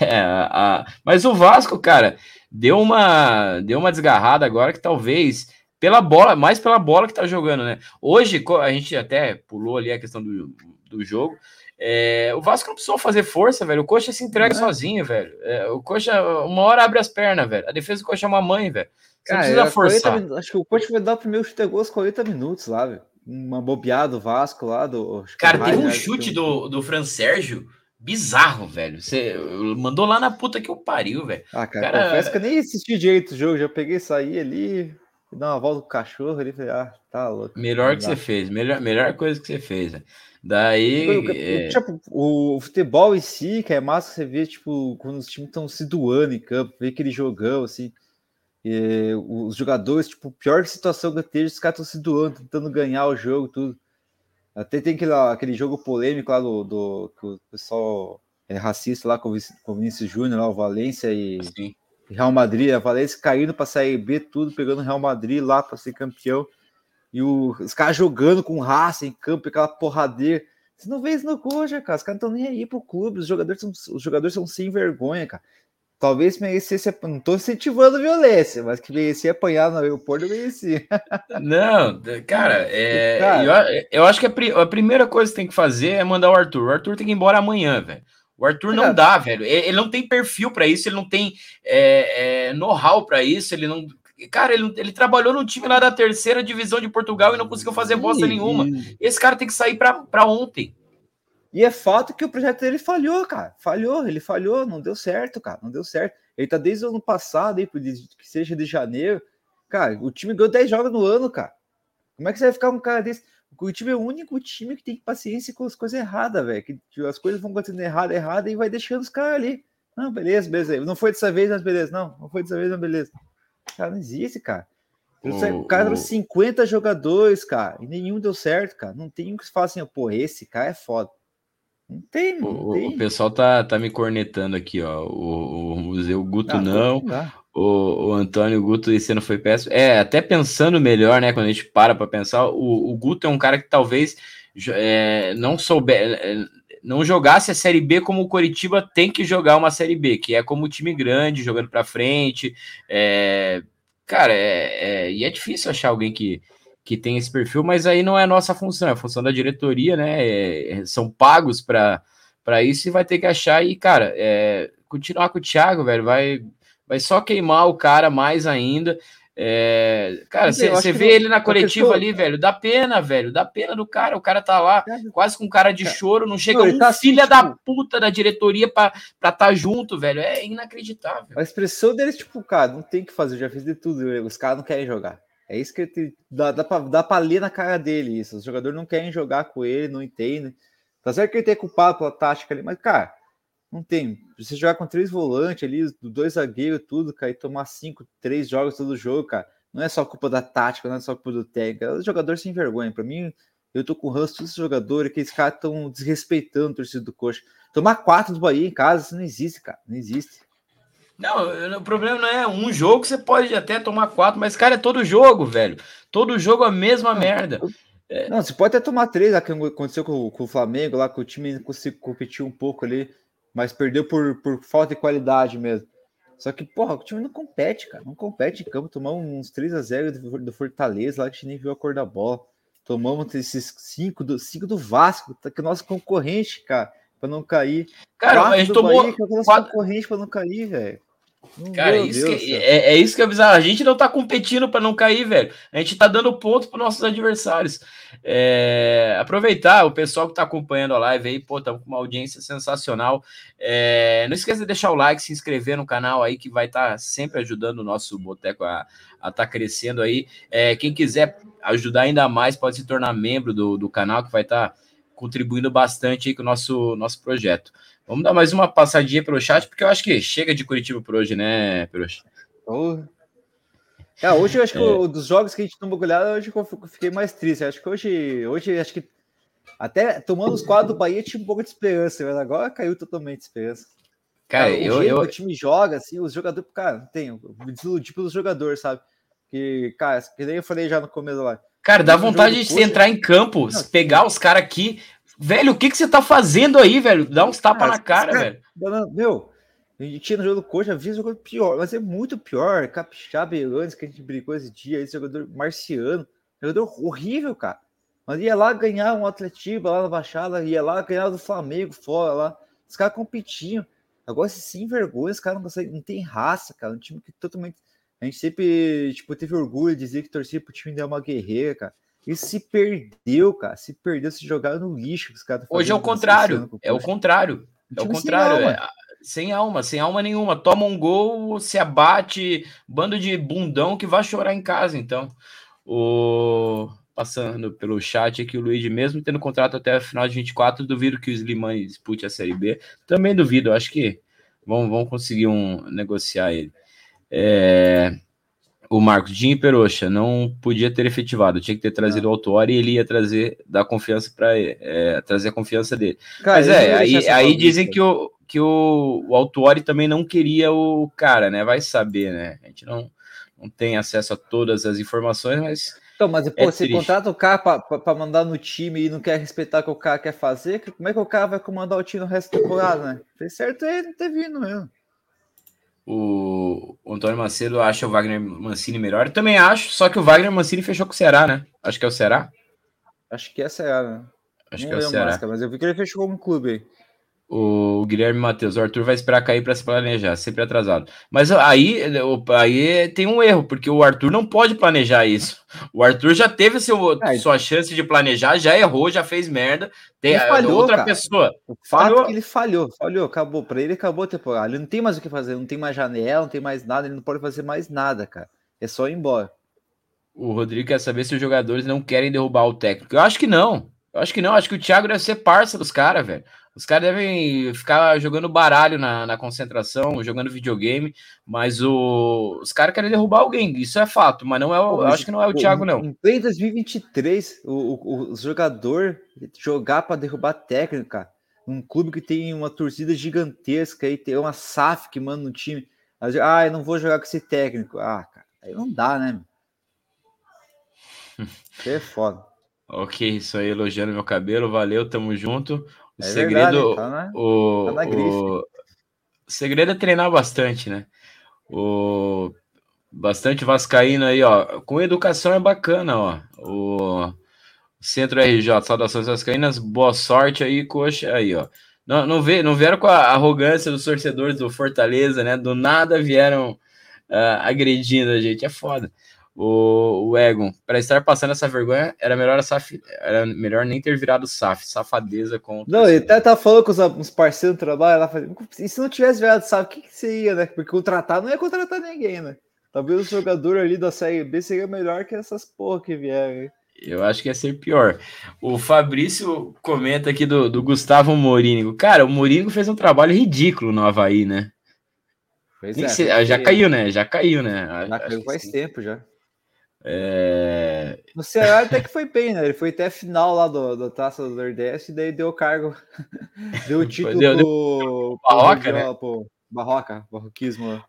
É, a... Mas o Vasco, cara, deu uma, deu uma desgarrada agora que talvez pela bola, mais pela bola que tá jogando, né? Hoje, a gente até pulou ali a questão do, do jogo. É, o Vasco não precisou fazer força, velho. O Coxa se entrega é. sozinho, velho. É, o Coxa, uma hora abre as pernas, velho. A defesa do Coxa é uma mãe, velho. Você Cara, precisa forçar. 40, acho que o Coxa vai dar o primeiro chute a gol aos 40 minutos lá, velho. Uma bobeada do Vasco lá. Do, Cara, teve um chute do, do Fran Sérgio bizarro, velho. Você mandou lá na puta que eu pariu, velho. Ah, cara, cara... confesso que eu nem assisti direito o jogo. Já peguei, saí ali, dar uma volta com o cachorro ali. Falei, ah, tá louco. Melhor que você fez. Melhor, melhor coisa que você fez, velho. Daí. É... Tipo, o futebol em si, que é massa você ver, tipo, quando os times estão se doando em campo, ver aquele jogão, assim. E, os jogadores, tipo, pior situação que teve, os caras estão se doando, tentando ganhar o jogo, tudo. Até tem aquele, aquele jogo polêmico lá do, do que o pessoal é racista lá com o Vinícius Júnior, lá, o Valência e, e Real Madrid. A Valência caindo para sair B, tudo, pegando o Real Madrid lá para ser campeão e o, os caras jogando com raça em campo, aquela porradeira. Você não vê isso no Coxa, cara. Os caras não estão nem aí pro clube. Os jogadores são, os jogadores são sem vergonha, cara. Talvez merecesse. Não tô incentivando violência, mas que merecia apanhar no aeroporto, eu merecia. Não, cara, é, cara, eu, eu, acho que a, a, primeira coisa que tem que fazer é mandar o Arthur. O Arthur tem que ir embora amanhã, velho. O Arthur não dá, velho. Ele não tem perfil para isso, ele não tem é, é, know-how para isso, ele não. Cara, ele, ele trabalhou no time lá da terceira divisão de Portugal e não conseguiu fazer bosta nenhuma. Esse cara tem que sair para ontem. E é fato que o projeto dele falhou, cara. Falhou, ele falhou, não deu certo, cara. Não deu certo. Ele tá desde o ano passado, aí, que seja de janeiro. Cara, o time ganhou 10 jogos no ano, cara. Como é que você vai ficar um cara desse? O Curitiba é o único time que tem paciência com as coisas erradas, velho. Que tipo, as coisas vão acontecendo errada, errada, e vai deixando os caras ali. Não, beleza, beleza. Não foi dessa vez, mas beleza. Não, não foi dessa vez, mas beleza. Cara, não existe, cara. O, o cara o... 50 jogadores, cara, e nenhum deu certo, cara. Não tem um que se fala assim, pô, esse cara é foda. Não tem, não o, tem. O pessoal tá, tá me cornetando aqui, ó. O, o Museu Guto ah, não. O, o Antônio Guto esse ano foi péssimo. É, até pensando melhor, né? Quando a gente para para pensar, o, o Guto é um cara que talvez é, não souber. É, não jogasse a Série B como o Coritiba tem que jogar uma Série B, que é como time grande, jogando para frente. É, cara, é, é, e é difícil achar alguém que, que tem esse perfil, mas aí não é a nossa função, é a função da diretoria, né? É, é são pagos para isso e vai ter que achar. E, cara, é, continuar com o Thiago, velho, vai, vai só queimar o cara mais ainda. É, cara, você vê ele na coletiva ali, velho, dá pena, velho, dá pena do cara. O cara tá lá quase com cara de choro, não chega não, um tá filha assim, da tipo... puta da diretoria pra estar tá junto, velho. É inacreditável. A expressão deles, tipo, cara, não tem que fazer, já fiz de tudo. Os caras não querem jogar. É isso que ele dá, dá, pra, dá pra ler na cara dele isso. Os jogadores não querem jogar com ele, não entendem. Tá certo que ele tem culpado pela tática ali, mas, cara, não tem. Você jogar com três volantes ali, dois zagueiros, tudo, cara, e tomar cinco, três jogos todo jogo, cara. Não é só culpa da tática, não é só culpa do técnico. É o jogador sem vergonha. Pra mim, eu tô com o ranço dos jogadores, que esses caras estão desrespeitando o torcedor do coxa. Tomar quatro do Bahia em casa, isso não existe, cara. Não existe. Não, o problema não é um jogo, você pode até tomar quatro, mas, cara, é todo jogo, velho. Todo jogo a mesma não, merda. É. Não, você pode até tomar três, lá que aconteceu com, com, o Flamengo, lá que o time conseguiu competir um pouco ali, mas perdeu por, por falta de qualidade mesmo. Só que, porra, o time não compete, cara. Não compete em campo. Tomamos uns 3 a 0 do, do Fortaleza lá que a gente nem viu a cor da bola. Tomamos esses 5 do, cinco do Vasco, tá, que é nosso concorrente, cara, para não cair. Cara, a gente tomou. Bahia, que é nosso quatro... concorrente para não cair, velho. Cara, isso que, é, é, isso que é bizarro. A gente não tá competindo para não cair, velho. A gente tá dando ponto para nossos adversários. É, aproveitar o pessoal que tá acompanhando a live aí, pô, estamos com uma audiência sensacional. É, não esqueça de deixar o like, se inscrever no canal aí, que vai estar tá sempre ajudando o nosso Boteco a estar tá crescendo aí. É, quem quiser ajudar ainda mais, pode se tornar membro do, do canal, que vai estar tá contribuindo bastante aí com o nosso, nosso projeto. Vamos dar mais uma passadinha pelo chat, porque eu acho que chega de Curitiba por hoje, né, Peruxa? Oh. Ah, hoje eu acho que é. dos jogos que a gente tomou goleada, hoje eu fiquei mais triste. Acho que hoje, hoje acho que até tomando os quadros do Bahia tinha um pouco de esperança, mas agora caiu totalmente de esperança. Cara, cara eu, eu... o time joga, assim, os jogadores, cara, não tem, me desiludi pelos jogadores, sabe? Que, cara, que nem eu falei já no começo lá. Cara, dá vontade de entrar em campo, não, pegar os caras aqui, Velho, o que, que você tá fazendo aí, velho? Dá uns tapas na cara, velho. Meu, a gente tinha no jogo do Coxa, vi jogador pior, mas é muito pior. Capixaba antes que a gente brigou esse dia, esse jogador marciano, jogador horrível, cara. Mas ia lá ganhar um Atletiba lá na Baixada, ia lá ganhar do Flamengo fora lá. Os caras competiam. Agora, sem vergonha, os caras não conseguem, não tem raça, cara. Um time que totalmente. A gente sempre, tipo, teve orgulho de dizer que torcia pro time dar uma guerreira, cara. Ele se perdeu, cara. Se perdeu, se jogaram no lixo. Os caras Hoje é o contrário. É o contrário. É o contrário. Sem alma. É, sem alma, sem alma nenhuma. Toma um gol, se abate, bando de bundão que vai chorar em casa. Então, o passando pelo chat aqui, o Luiz, mesmo tendo contrato até a final de 24, duvido que o Slimani dispute a Série B. Também duvido, acho que vão, vão conseguir um, negociar ele. É, o Marcos Dinho Peroxa não podia ter efetivado, tinha que ter trazido não. o Autori e ele ia trazer dar confiança para é, trazer a confiança dele. Cara, Mas é, aí, aí dizem que o que o, o também não queria o cara, né? Vai saber, né? A gente não, não tem acesso a todas as informações, mas então, mas pô, é você triste. contrata o cara para mandar no time e não quer respeitar o que o cara quer fazer, como é que o cara vai comandar o time no resto da temporada, né? Fez certo ele não ter vindo mesmo. O, Antônio Macedo acha o Wagner Mancini melhor. Eu também acho, só que o Wagner Mancini fechou com o Ceará, né? Acho que é o Ceará. Acho que é o Ceará, né? Acho Não que é o Ceará. Mas eu vi que ele fechou com um clube aí o Guilherme Matheus, o Arthur vai esperar cair para se planejar, sempre atrasado. Mas aí, aí tem um erro, porque o Arthur não pode planejar isso. O Arthur já teve seu, é, sua chance de planejar, já errou, já fez merda. Tem ele falhou, outra cara. pessoa. O fato falhou. É que ele falhou, falhou, acabou. Para ele acabou a temporada. Ele não tem mais o que fazer, não tem mais janela, não tem mais nada, ele não pode fazer mais nada, cara. É só ir embora. O Rodrigo quer saber se os jogadores não querem derrubar o técnico. Eu acho que não. Eu acho que não. Acho que o Thiago deve ser parça dos caras, velho. Os caras devem ficar jogando baralho na, na concentração, jogando videogame, mas o, os caras querem derrubar alguém, isso é fato, mas não é o, eu acho que não é o Thiago, não. Em play 2023, o, o, o jogador jogar para derrubar técnico, cara, um clube que tem uma torcida gigantesca e tem uma SAF que manda no time. Ah, eu não vou jogar com esse técnico. Ah, cara, aí não dá, né? Isso é foda. Ok, isso aí elogiando meu cabelo, valeu, tamo junto. O é segredo, verdade, tá na, o, tá o, o, segredo é treinar bastante, né? O bastante vascaíno aí, ó. Com educação é bacana, ó. O Centro RJ, saudações vascaínas, boa sorte aí, coxa aí, ó. Não, não, vê, não vieram com a arrogância dos torcedores do Fortaleza, né? Do nada vieram uh, agredindo a gente, é foda o, o Egon, para estar passando essa vergonha, era melhor, SAF, era melhor nem ter virado SAF, safadeza com. Não, ele até tá falando com os, os parceiros do trabalho lá, e se não tivesse virado SAF, o que, que seria, né? Porque contratar não ia contratar ninguém, né? Talvez o jogador ali da Série B seria melhor que essas porra que vieram. Eu acho que ia ser pior. O Fabrício comenta aqui do, do Gustavo Morínigo. Cara, o Morínigo fez um trabalho ridículo no Havaí, né? Pois é, se, já caiu, né? Já caiu, né? Já caiu faz sim. tempo já. É... No Ceará até que foi bem, né? Ele foi até a final lá do, do Taça do Nordeste e daí deu cargo. deu o título deu, pro, Barroca, pro, né? pro Barroca, Barroquismo.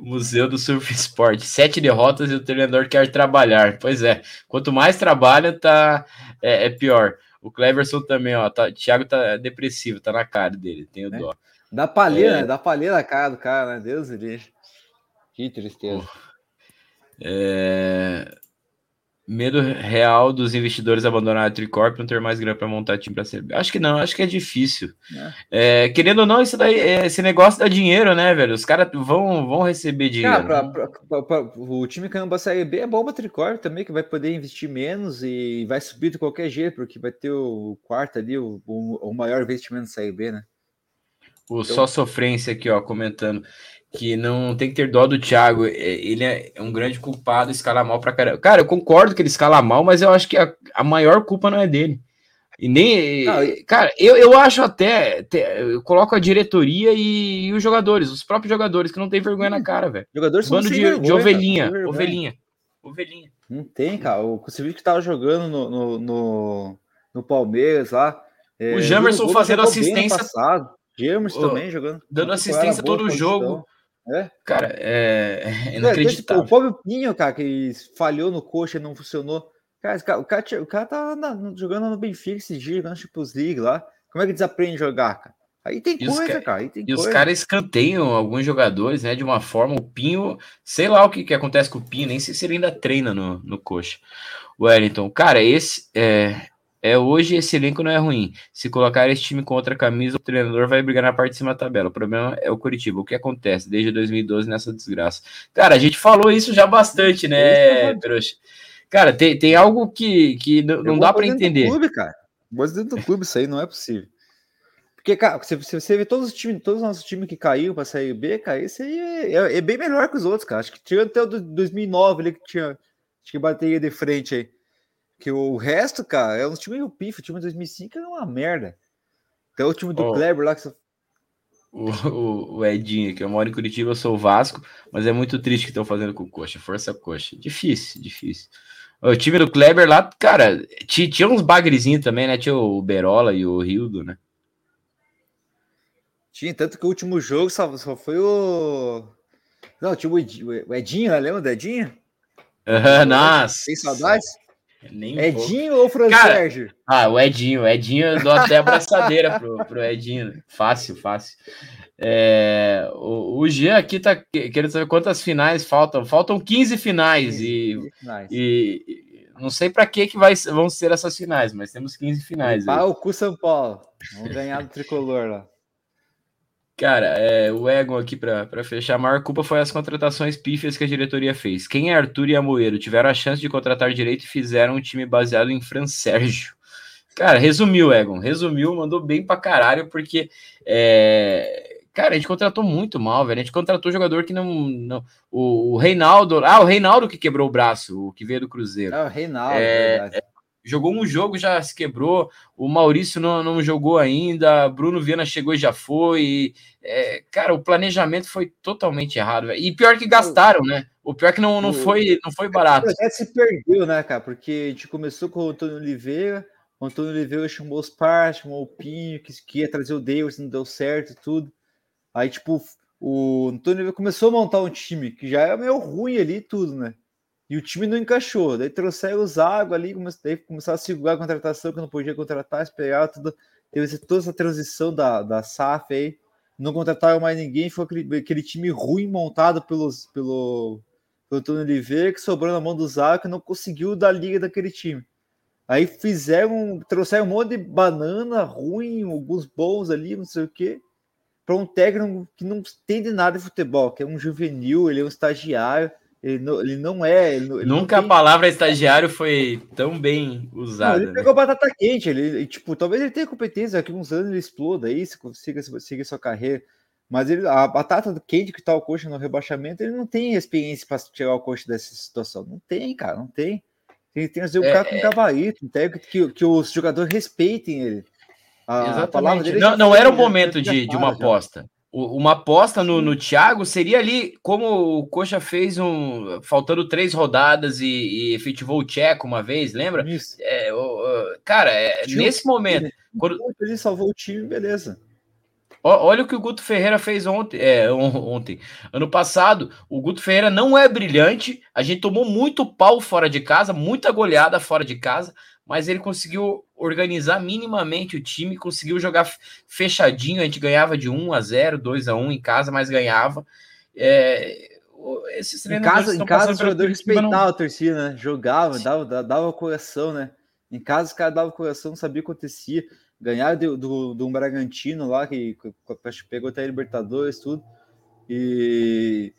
Museu do Surf Sport. Sete derrotas e o treinador quer trabalhar. Pois é, quanto mais trabalha, tá, é, é pior. O Cleverson também, ó. Tá, Thiago tá depressivo, tá na cara dele, tenho é. dó. Dá palheira, é. dá palheira na cara do cara, né? Deus do Que tristeza. É... Medo real dos investidores abandonar a Tricorp e não ter mais grana para montar time para ser. Acho que não, acho que é difícil. É. É, querendo ou não, isso daí, é, esse negócio dá dinheiro, né, velho? Os caras vão, vão receber dinheiro. Cara, pra, pra, pra, o time que anda Série B é bom para Tricorp também, que vai poder investir menos e vai subir de qualquer jeito, porque vai ter o quarto ali, o, o, o maior investimento da Série B, né? O então... Só Sofrência aqui, ó, comentando que não tem que ter dó do Thiago. É, ele é um grande culpado, escala mal pra caramba. Cara, eu concordo que ele escala mal, mas eu acho que a, a maior culpa não é dele. E nem. Não, cara, eu, eu acho até. Eu coloco a diretoria e, e, os jogadores, os próprios jogadores, que não tem vergonha na cara, velho. Jogadores Bando de, vergonha, de ovelhinha. Cara, ovelhinha. Ovelhinha. Não tem, cara. O Kusevich que tava jogando no, no, no, no Palmeiras lá. É, o Jamerson fazendo assistência. Jamerson também jogando. Dando assistência todo o jogo. É? Cara, é, é inacreditável. o pobre Pinho, cara, que falhou no coxa e não funcionou. Cara, o cara, o cara tá jogando no Benfica esse dia, jogando Champions League lá. Como é que desaprende a jogar, cara? Aí tem e coisa, os, cara. Aí tem e coisa. os caras escanteiam alguns jogadores, né? De uma forma, o Pinho, sei lá o que, que acontece com o Pinho, nem sei se ele ainda treina no, no coxa. Wellington, cara, esse é, é, hoje esse elenco não é ruim. Se colocar esse time com outra camisa, o treinador vai brigar na parte de cima da tabela. O problema é o Curitiba. O que acontece desde 2012 nessa desgraça? Cara, a gente falou isso já bastante, né, Peroxa? Cara, tem, tem algo que, que não, dá para entender. Do clube, cara. Boas dentro do clube, isso aí não é possível. Porque, cara, se você vê todos os times, todos os nossos times que caiu para sair B, cara, esse aí é, é, é, bem melhor que os outros, cara. Acho que tinha até o 2009 ali que tinha, acho que bateria de frente aí. Que o resto, cara, é um time meio pifo. O time de 2005 é uma merda. Até o time do oh, Kleber lá que você... o, o, o, Edinho, que eu moro em Curitiba, eu sou o Vasco, mas é muito triste que estão fazendo com o Coxa. Força Coxa. Difícil, difícil. O time do Kleber lá, cara, tinha, tinha uns bagrezinhos também, né? Tinha o Berola e o Rildo, né? Tinha, tanto que o último jogo só, só foi o. Não, tinha o Edinho, né? lembra do Edinho? Uhum, nossa. Tem saudades? Nem Edinho ou Fran Cara, Sérgio? Ah, o Edinho. O Edinho, eu dou até abraçadeira pro, pro Edinho. Fácil, fácil. É, o, o Jean aqui tá querendo saber quantas finais faltam. Faltam 15 finais 15, e, 15 finais. e, e não sei para que, que vai, vão ser essas finais, mas temos 15 finais. Ah, o cu São Paulo. Vamos ganhar do tricolor lá. Cara, é, o Egon aqui para fechar, a maior culpa foi as contratações pífias que a diretoria fez. Quem é Arthur e Amoeiro tiveram a chance de contratar direito e fizeram um time baseado em Fran Sérgio. Cara, resumiu, Egon, resumiu, mandou bem pra caralho, porque, é, cara, a gente contratou muito mal, velho. A gente contratou jogador que não. não o, o Reinaldo. Ah, o Reinaldo que quebrou o braço, o que veio do Cruzeiro. É, o Reinaldo, é, é, jogou um jogo, já se quebrou. O Maurício não, não jogou ainda. Bruno Viana chegou e já foi. É, cara, o planejamento foi totalmente errado. Véio. E pior que gastaram, né? O pior que não, não, foi, não foi barato. O projeto se perdeu, né, cara? Porque a gente começou com o Antônio Oliveira. O Antônio Oliveira chamou os pais, chamou o Pinho, que, que ia trazer o Davis, não deu certo tudo. Aí, tipo, o Antônio Oliveira começou a montar um time que já é meio ruim ali tudo, né? E o time não encaixou. Daí trouxeram o Zago ali, daí começaram a segurar a contratação, que não podia contratar, esperar tudo. Teve toda essa transição da, da SAF aí. Não contrataram mais ninguém, foi aquele, aquele time ruim montado pelos, pelo, pelo Antônio Oliveira, que sobrou na mão do Zago, que não conseguiu dar liga daquele time. Aí fizeram, trouxeram um monte de banana ruim, alguns bons ali, não sei o quê, para um técnico que não entende nada de futebol, que é um juvenil, ele é um estagiário ele não, ele não é. Ele, ele Nunca não tem... a palavra estagiário foi tão bem usada. Não, ele né? pegou batata quente. Ele, tipo, talvez ele tenha competência, daqui uns anos ele exploda aí, se consiga seguir sua carreira. Mas ele, a batata quente que tá o coxa no rebaixamento, ele não tem experiência para tirar o coxa dessa situação. Não tem, cara, não tem. Tem que fazer o é, cara com é... gabarito, técnico que, que os jogadores respeitem ele. A, Exatamente. A não, não era o momento de, de uma aposta uma aposta no, no Thiago seria ali, como o Coxa fez um. faltando três rodadas e, e efetivou o Tcheco uma vez, lembra? Isso. É, o, cara, é, nesse momento. Ele, quando... ele salvou o time, beleza. Olha o que o Guto Ferreira fez ontem, é, ontem. Ano passado, o Guto Ferreira não é brilhante. A gente tomou muito pau fora de casa, muita goleada fora de casa mas ele conseguiu organizar minimamente o time, conseguiu jogar fechadinho, a gente ganhava de 1 a 0, 2 a 1 em casa, mas ganhava. É, esses em casa, em casa o jogador respeitava não... a torcida, né? Jogava, dava, dava coração, né? Em casa os caras davam coração, sabia o que acontecia. Ganharam do, do, do um Bragantino lá, que, que pegou até a Libertadores, tudo. E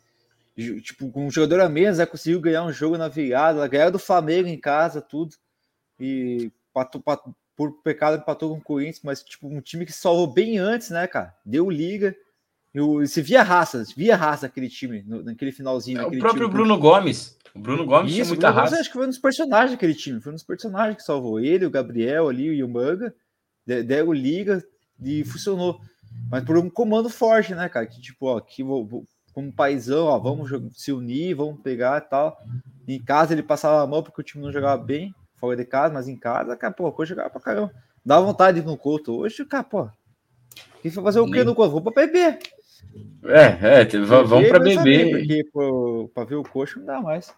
tipo, com um jogador a menos, né, conseguiu ganhar um jogo na virada, ganhar do Flamengo em casa, tudo e patou, patou, por pecado empatou com o Corinthians, mas tipo, um time que salvou bem antes, né, cara? Deu liga. E se via raça, via raça aquele time, no, naquele finalzinho. É, o próprio time, Bruno Gomes. O Bruno Gomes Isso, tinha muita Bruno raça. Gomes, acho que foi um dos personagens daquele time. Foi um dos personagens que salvou ele, o Gabriel ali, o Yumanga. Deram liga e funcionou. Mas por um comando forte, né, cara? Que tipo, ó, aqui vou, vou como paizão, ó, vamos se unir, vamos pegar e tal. Em casa ele passava a mão porque o time não jogava bem fora de casa, mas em casa, cara, pô, hoje jogava pra caramba. Dá vontade de ir no Couto. Hoje, cara, pô. E foi fazer o que no Couto? Vou pra beber. É, é, vamos pra beber. Porque pô, pra ver o coxo não dá mais.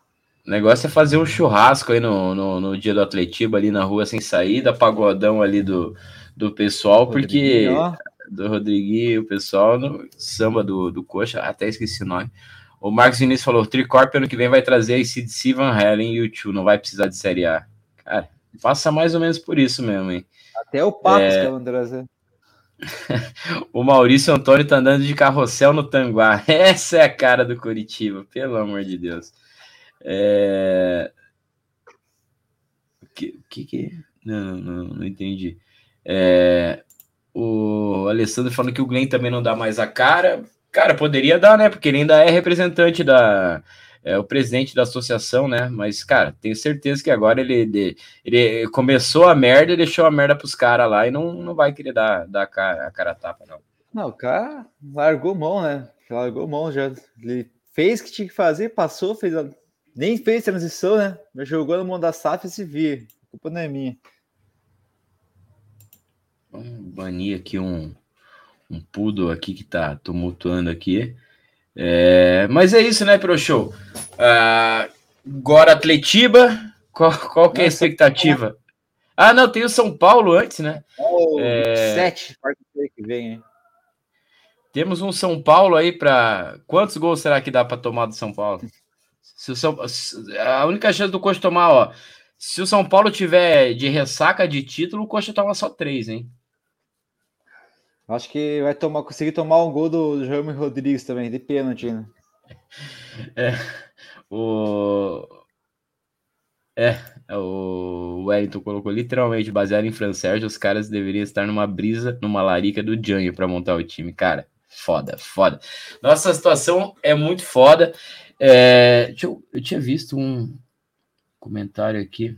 O negócio é fazer um churrasco aí no, no, no dia do Atletiba, ali na rua sem saída, pagodão ali do, do pessoal, porque. Ó. Do Rodriguinho, o pessoal no samba do, do Coxa, até esqueci o nome. O Marcos Vinícius falou: Tricorp ano que vem vai trazer a CDC Van Halen e o Tio, não vai precisar de Série A. Cara, passa mais ou menos por isso mesmo, hein? Até o Patos é... que é o trazer. o Maurício Antônio tá andando de carrossel no Tanguá. Essa é a cara do Curitiba, pelo amor de Deus. É... O que, que que... Não, não, não entendi. É... O Alessandro falando que o Glenn também não dá mais a cara. Cara, poderia dar, né? Porque ele ainda é representante da, é o presidente da associação, né? Mas, cara, tenho certeza que agora ele, ele começou a merda e deixou a merda pros caras lá e não, não vai querer dar, dar a, cara, a cara tapa, não. Não, o cara largou mão, né? Largou mão já. Ele fez o que tinha que fazer, passou, fez a... nem fez transição, né? Mas jogou na mão da SAF e se via. A culpa não é minha. Vamos banir aqui um, um poodle aqui que tá tumultuando aqui. É, mas é isso, né, Pro Show? Uh, agora Atletiba, qual, qual que é a expectativa? Ah, não, tem o São Paulo antes, né? Oh, é... Sete, que vem, hein? Temos um São Paulo aí para quantos gols será que dá para tomar do São Paulo? Se o São... A única chance do Coxa tomar, ó, se o São Paulo tiver de ressaca de título, o Coxa toma só três, hein? Acho que vai tomar, conseguir tomar um gol do Jaime Rodrigues também, de pênalti, né? É, o... É, o Wellington colocou literalmente baseado em Fran Sérgio, os caras deveriam estar numa brisa, numa larica do Janho para montar o time. Cara, foda, foda. Nossa situação é muito foda. É, eu, eu tinha visto um comentário aqui.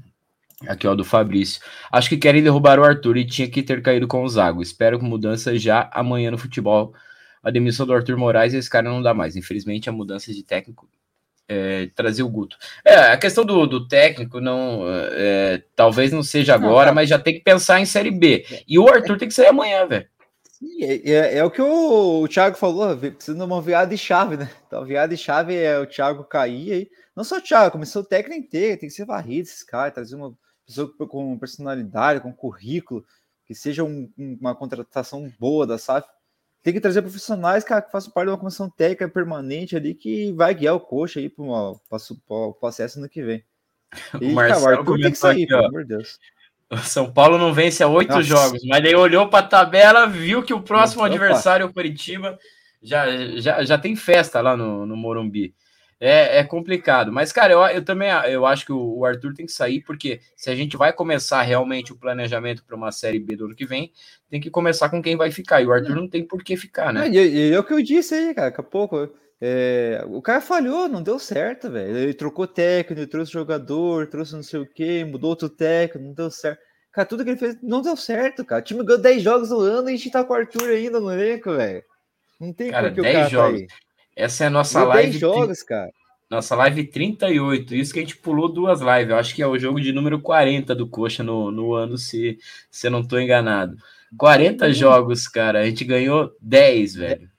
Aqui, ó, do Fabrício. Acho que querem derrubar o Arthur e tinha que ter caído com o Zago. Espero que mudança já amanhã no futebol. A demissão do Arthur Moraes, esse cara não dá mais. Infelizmente, a mudança de técnico é, trazer o Guto. É, a questão do, do técnico não é, talvez não seja agora, não, tá. mas já tem que pensar em Série B. E o Arthur tem que sair amanhã, velho. É, é, é, o que o, o Thiago falou, precisa de uma virada de chave, né? Então, virada de chave é o Thiago cair aí. Não só o Thiago, começou o técnico inteiro, tem que ser varrido esses caras, trazer uma pessoa com personalidade, com currículo, que seja um, uma contratação boa da SAF tem que trazer profissionais, cara, que façam parte de uma comissão técnica permanente ali que vai guiar o coxa aí para o processo no que vem. E, o Marcelo cara, o sair, aqui, pelo amor de Deus. O São Paulo não vence a oito jogos, mas daí olhou para a tabela, viu que o próximo Opa. adversário é o Curitiba. Já, já, já tem festa lá no, no Morumbi é, é complicado. Mas, cara, eu, eu também eu acho que o, Arthur tem que sair, porque se a gente vai começar realmente o planejamento para uma Série B do ano que vem, tem que começar com quem vai ficar. E o Arthur não tem por que ficar, né? E é, o que eu disse aí, cara, daqui a pouco. É, o cara falhou, não deu certo, velho. Ele trocou técnico, trouxe jogador, trouxe não sei o que, mudou outro técnico, não deu certo. Cara, tudo que ele fez não deu certo, cara. O time ganhou 10 jogos no ano e a gente tá com o Arthur ainda no elenco, velho. Não tem cara, que o cara tá jogos. Tá essa é a nossa live. 10 jogos, cara. Nossa live 38. Isso que a gente pulou duas lives. Eu acho que é o jogo de número 40 do Coxa no, no ano, se, se eu não estou enganado. 40 jogos, cara. A gente ganhou 10, velho.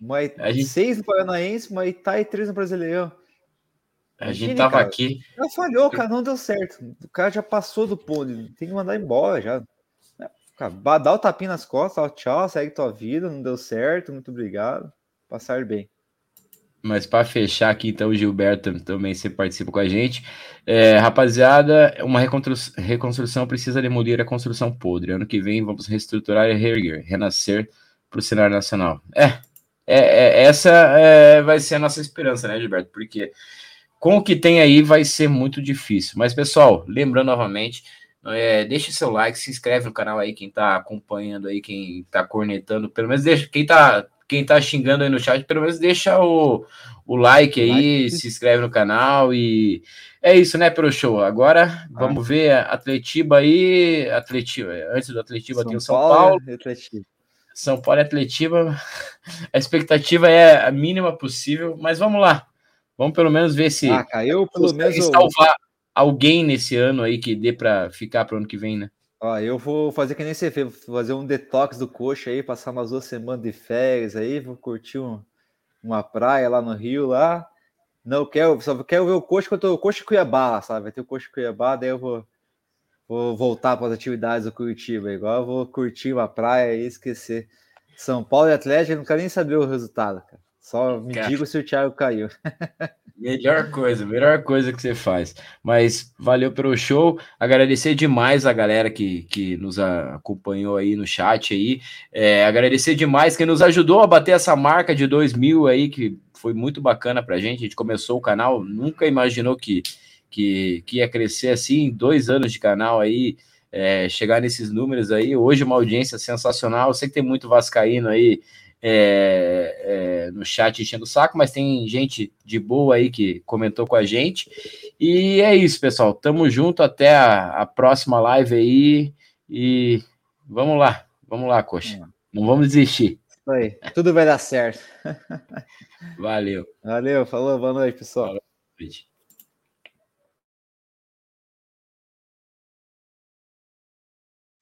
Muay, a gente... 6 no Paranaense, Thai e 3 no Brasileirão. A gente tava cara. aqui. Já falhou, cara, não deu certo. O cara já passou do ponto. Tem que mandar embora já. Cara, dá o tapinha nas costas, tchau, segue tua vida, não deu certo, muito obrigado. Passar bem. Mas para fechar aqui, então, o Gilberto também você participa com a gente. É, rapaziada, uma reconstrução, reconstrução precisa demolir a construção podre. Ano que vem vamos reestruturar e reerguer, renascer para o cenário nacional. É, é, é essa é, vai ser a nossa esperança, né, Gilberto? Porque com o que tem aí vai ser muito difícil. Mas, pessoal, lembrando novamente, é, deixe seu like, se inscreve no canal aí, quem está acompanhando aí, quem está cornetando, pelo menos deixa, quem está quem tá xingando aí no chat, pelo menos deixa o, o like aí, like. se inscreve no canal e é isso, né, pro show. Agora vamos ver Atletiba aí, Atletiba, antes do Atletiba São tem o São Paulo. Paulo. São Paulo e Atletiba. A expectativa é a mínima possível, mas vamos lá. Vamos pelo menos ver se ah, caiu pelo menos salvar alguém nesse ano aí que dê para ficar para o ano que vem, né? Ó, eu vou fazer que nem você fez, vou fazer um detox do coxa aí, passar umas duas semanas de férias aí, vou curtir um, uma praia lá no Rio lá. Não quero, só quero ver o coxa quando o coxa Cuiabá, sabe? Vai ter o coxa Cuiabá, daí eu vou, vou voltar para as atividades do Curitiba. Igual eu vou curtir uma praia e esquecer. São Paulo e Atlético, não quero nem saber o resultado, cara. Só me cara, diga se o Thiago caiu. melhor coisa, melhor coisa que você faz. Mas valeu pelo show. Agradecer demais a galera que, que nos acompanhou aí no chat aí. É, agradecer demais quem nos ajudou a bater essa marca de 2 mil aí, que foi muito bacana pra gente. A gente começou o canal, nunca imaginou que, que, que ia crescer assim, dois anos de canal aí. É, chegar nesses números aí, hoje uma audiência sensacional, eu sei que tem muito vascaíno aí é, é, no chat enchendo o saco, mas tem gente de boa aí que comentou com a gente. E é isso, pessoal. Tamo junto até a, a próxima live aí. E vamos lá, vamos lá, coxa. Não vamos desistir. Isso aí, tudo vai dar certo. Valeu. Valeu, falou, boa noite, pessoal. Boa noite.